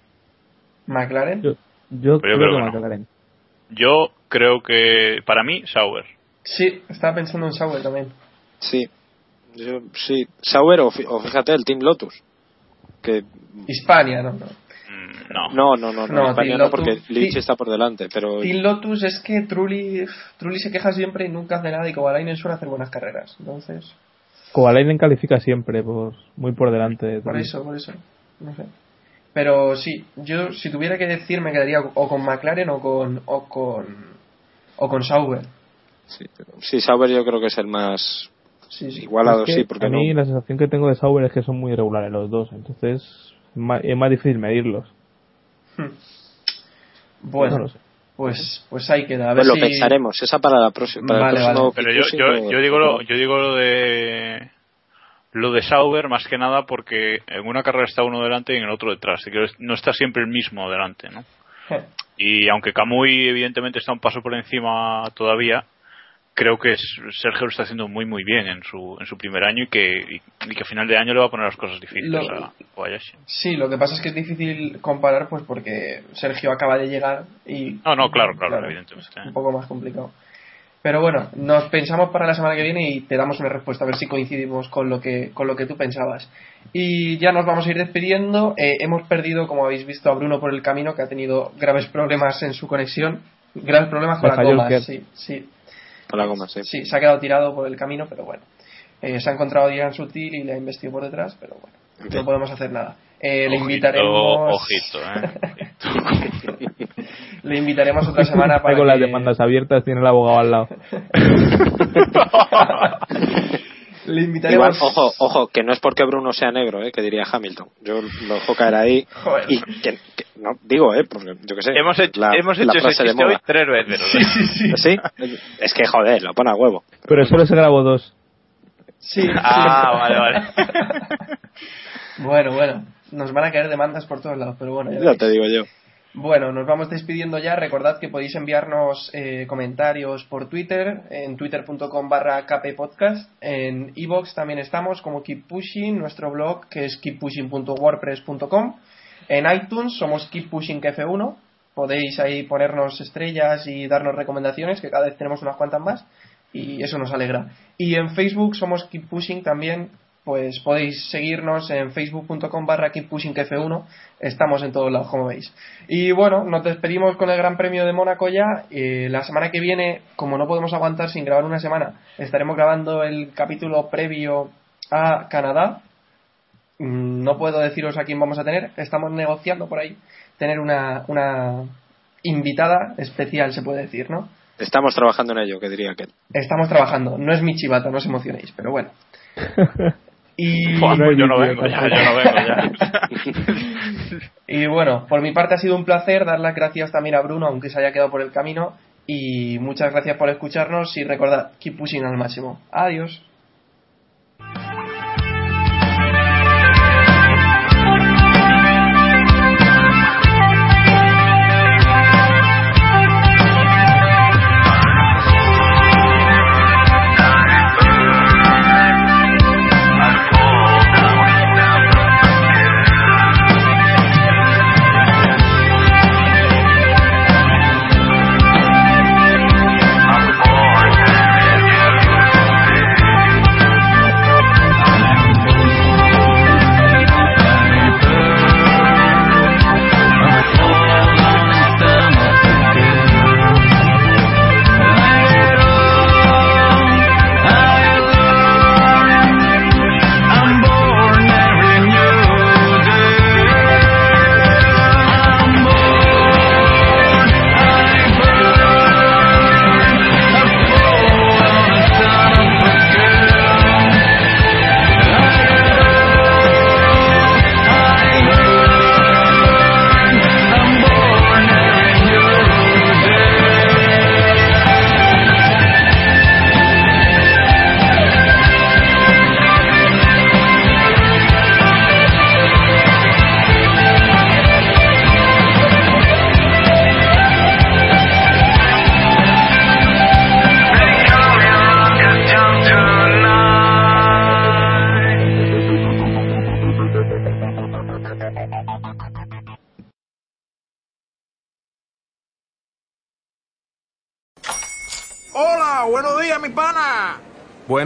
McLaren. Yo, creo que que no. McLaren. Yo creo que, para mí, Sauber. Sí, estaba pensando en Sauber también. Sí. Yo, sí. Sauber o fíjate el Team Lotus. Que Hispania, ¿no? no. No. no, no, no, no, No, España no, porque Lynch Ti- está por delante, pero Team Lotus es que Trulli, Trulli se queja siempre y nunca hace nada y Kovalainen suele hacer buenas carreras. Entonces, Kovalainen califica siempre, por, muy por delante. de por eso, por eso. No sé. Pero sí, yo si tuviera que decir me quedaría o con McLaren o con o con o con Sauber. sí, pero- sí, Sauber yo creo que es el más Sí, sí. igualado, Es que sí, porque a mí no. la sensación que tengo de Sauber es que son muy irregulares los dos, entonces es más, es más difícil medirlos. Hmm. Bueno, No lo sé. pues pues ahí queda. A ver Pues lo si pensaremos, esa para la próxima. Para Vale, el próximo vale. Pero yo, Kikuchi yo, digo lo, yo digo lo de lo de Sauber más que nada porque en una carrera está uno delante y en el otro detrás. No está siempre el mismo delante, ¿no? Eh, Y aunque Kamui evidentemente está un paso por encima todavía, creo que es- Sergio lo está haciendo muy muy bien en su en su primer año y que y, y que a final de año le va a poner las cosas difíciles Lo- a Kobayashi. Sí, lo que pasa es que es difícil comparar pues porque Sergio acaba de llegar y No, no, claro, claro, evidentemente. un poco más complicado. Pero bueno, nos pensamos para la semana que viene y te damos una respuesta a ver si coincidimos con lo que con lo que tú pensabas. Y ya nos vamos a ir despidiendo. Eh, hemos perdido, como habéis visto, a Bruno por el camino que ha tenido graves problemas en su conexión, graves problemas con gomas. Kerr. Sí, sí, Con la goma, sí. sí, se ha quedado tirado por el camino, pero bueno. Eh, se ha encontrado a Diane Sutil y le ha investido por detrás, pero bueno, En no podemos hacer nada. Eh, le Ojito, invitaremos. ojito, ¿eh? Le invitaremos otra semana para con las que- demandas abiertas, tiene el abogado al lado. Le Igual, invitaremos. ojo, ojo, que no es porque Bruno sea negro, eh, que diría Hamilton. Yo lo dejo caer ahí. Joder. Y que, que- no, digo, eh, porque yo que sé. hemos hecho, la- hemos la hecho ese frase de hoy tres veces. ¿no? Sí, sí, sí. ¿Sí? Es que joder, lo pone a huevo. Pero solo se grabó dos. Sí, sí. Ah, vale, vale. Bueno, bueno. Nos van a caer demandas por todos lados, pero bueno. ya Ya te digo yo. Bueno, nos vamos despidiendo ya. Recordad que podéis enviarnos eh, comentarios por Twitter, en twitter.com barra kppodcast. En iVoox también estamos como Keep Pushing, nuestro blog que es keeppushing.wordpress.com. En iTunes somos Keep Pushing F1. Podéis ahí ponernos estrellas y darnos recomendaciones, que cada vez tenemos unas cuantas más. Y eso nos alegra. Y en Facebook somos Keep Pushing también. Pues podéis seguirnos en facebook.com barra Keep Pushing F1. Estamos en todos lados, como veis. Y bueno, nos despedimos con el Gran Premio de Mónaco ya. Eh, la semana que viene, como no podemos aguantar sin grabar una semana, estaremos grabando el capítulo previo a Canadá. Mm, No puedo deciros a quién vamos a tener. Estamos negociando por ahí tener una, una invitada especial, se puede decir, ¿no? Estamos trabajando en ello, que diría que. Estamos trabajando. No es mi chivata, no os emocionéis, pero bueno. Y, pues yo no vengo ya, yo no vengo ya. y bueno, por mi parte ha sido un placer dar las gracias también a Bruno, aunque se haya quedado por el camino. Y muchas gracias por escucharnos y recordad, keep pushing al máximo. Adiós.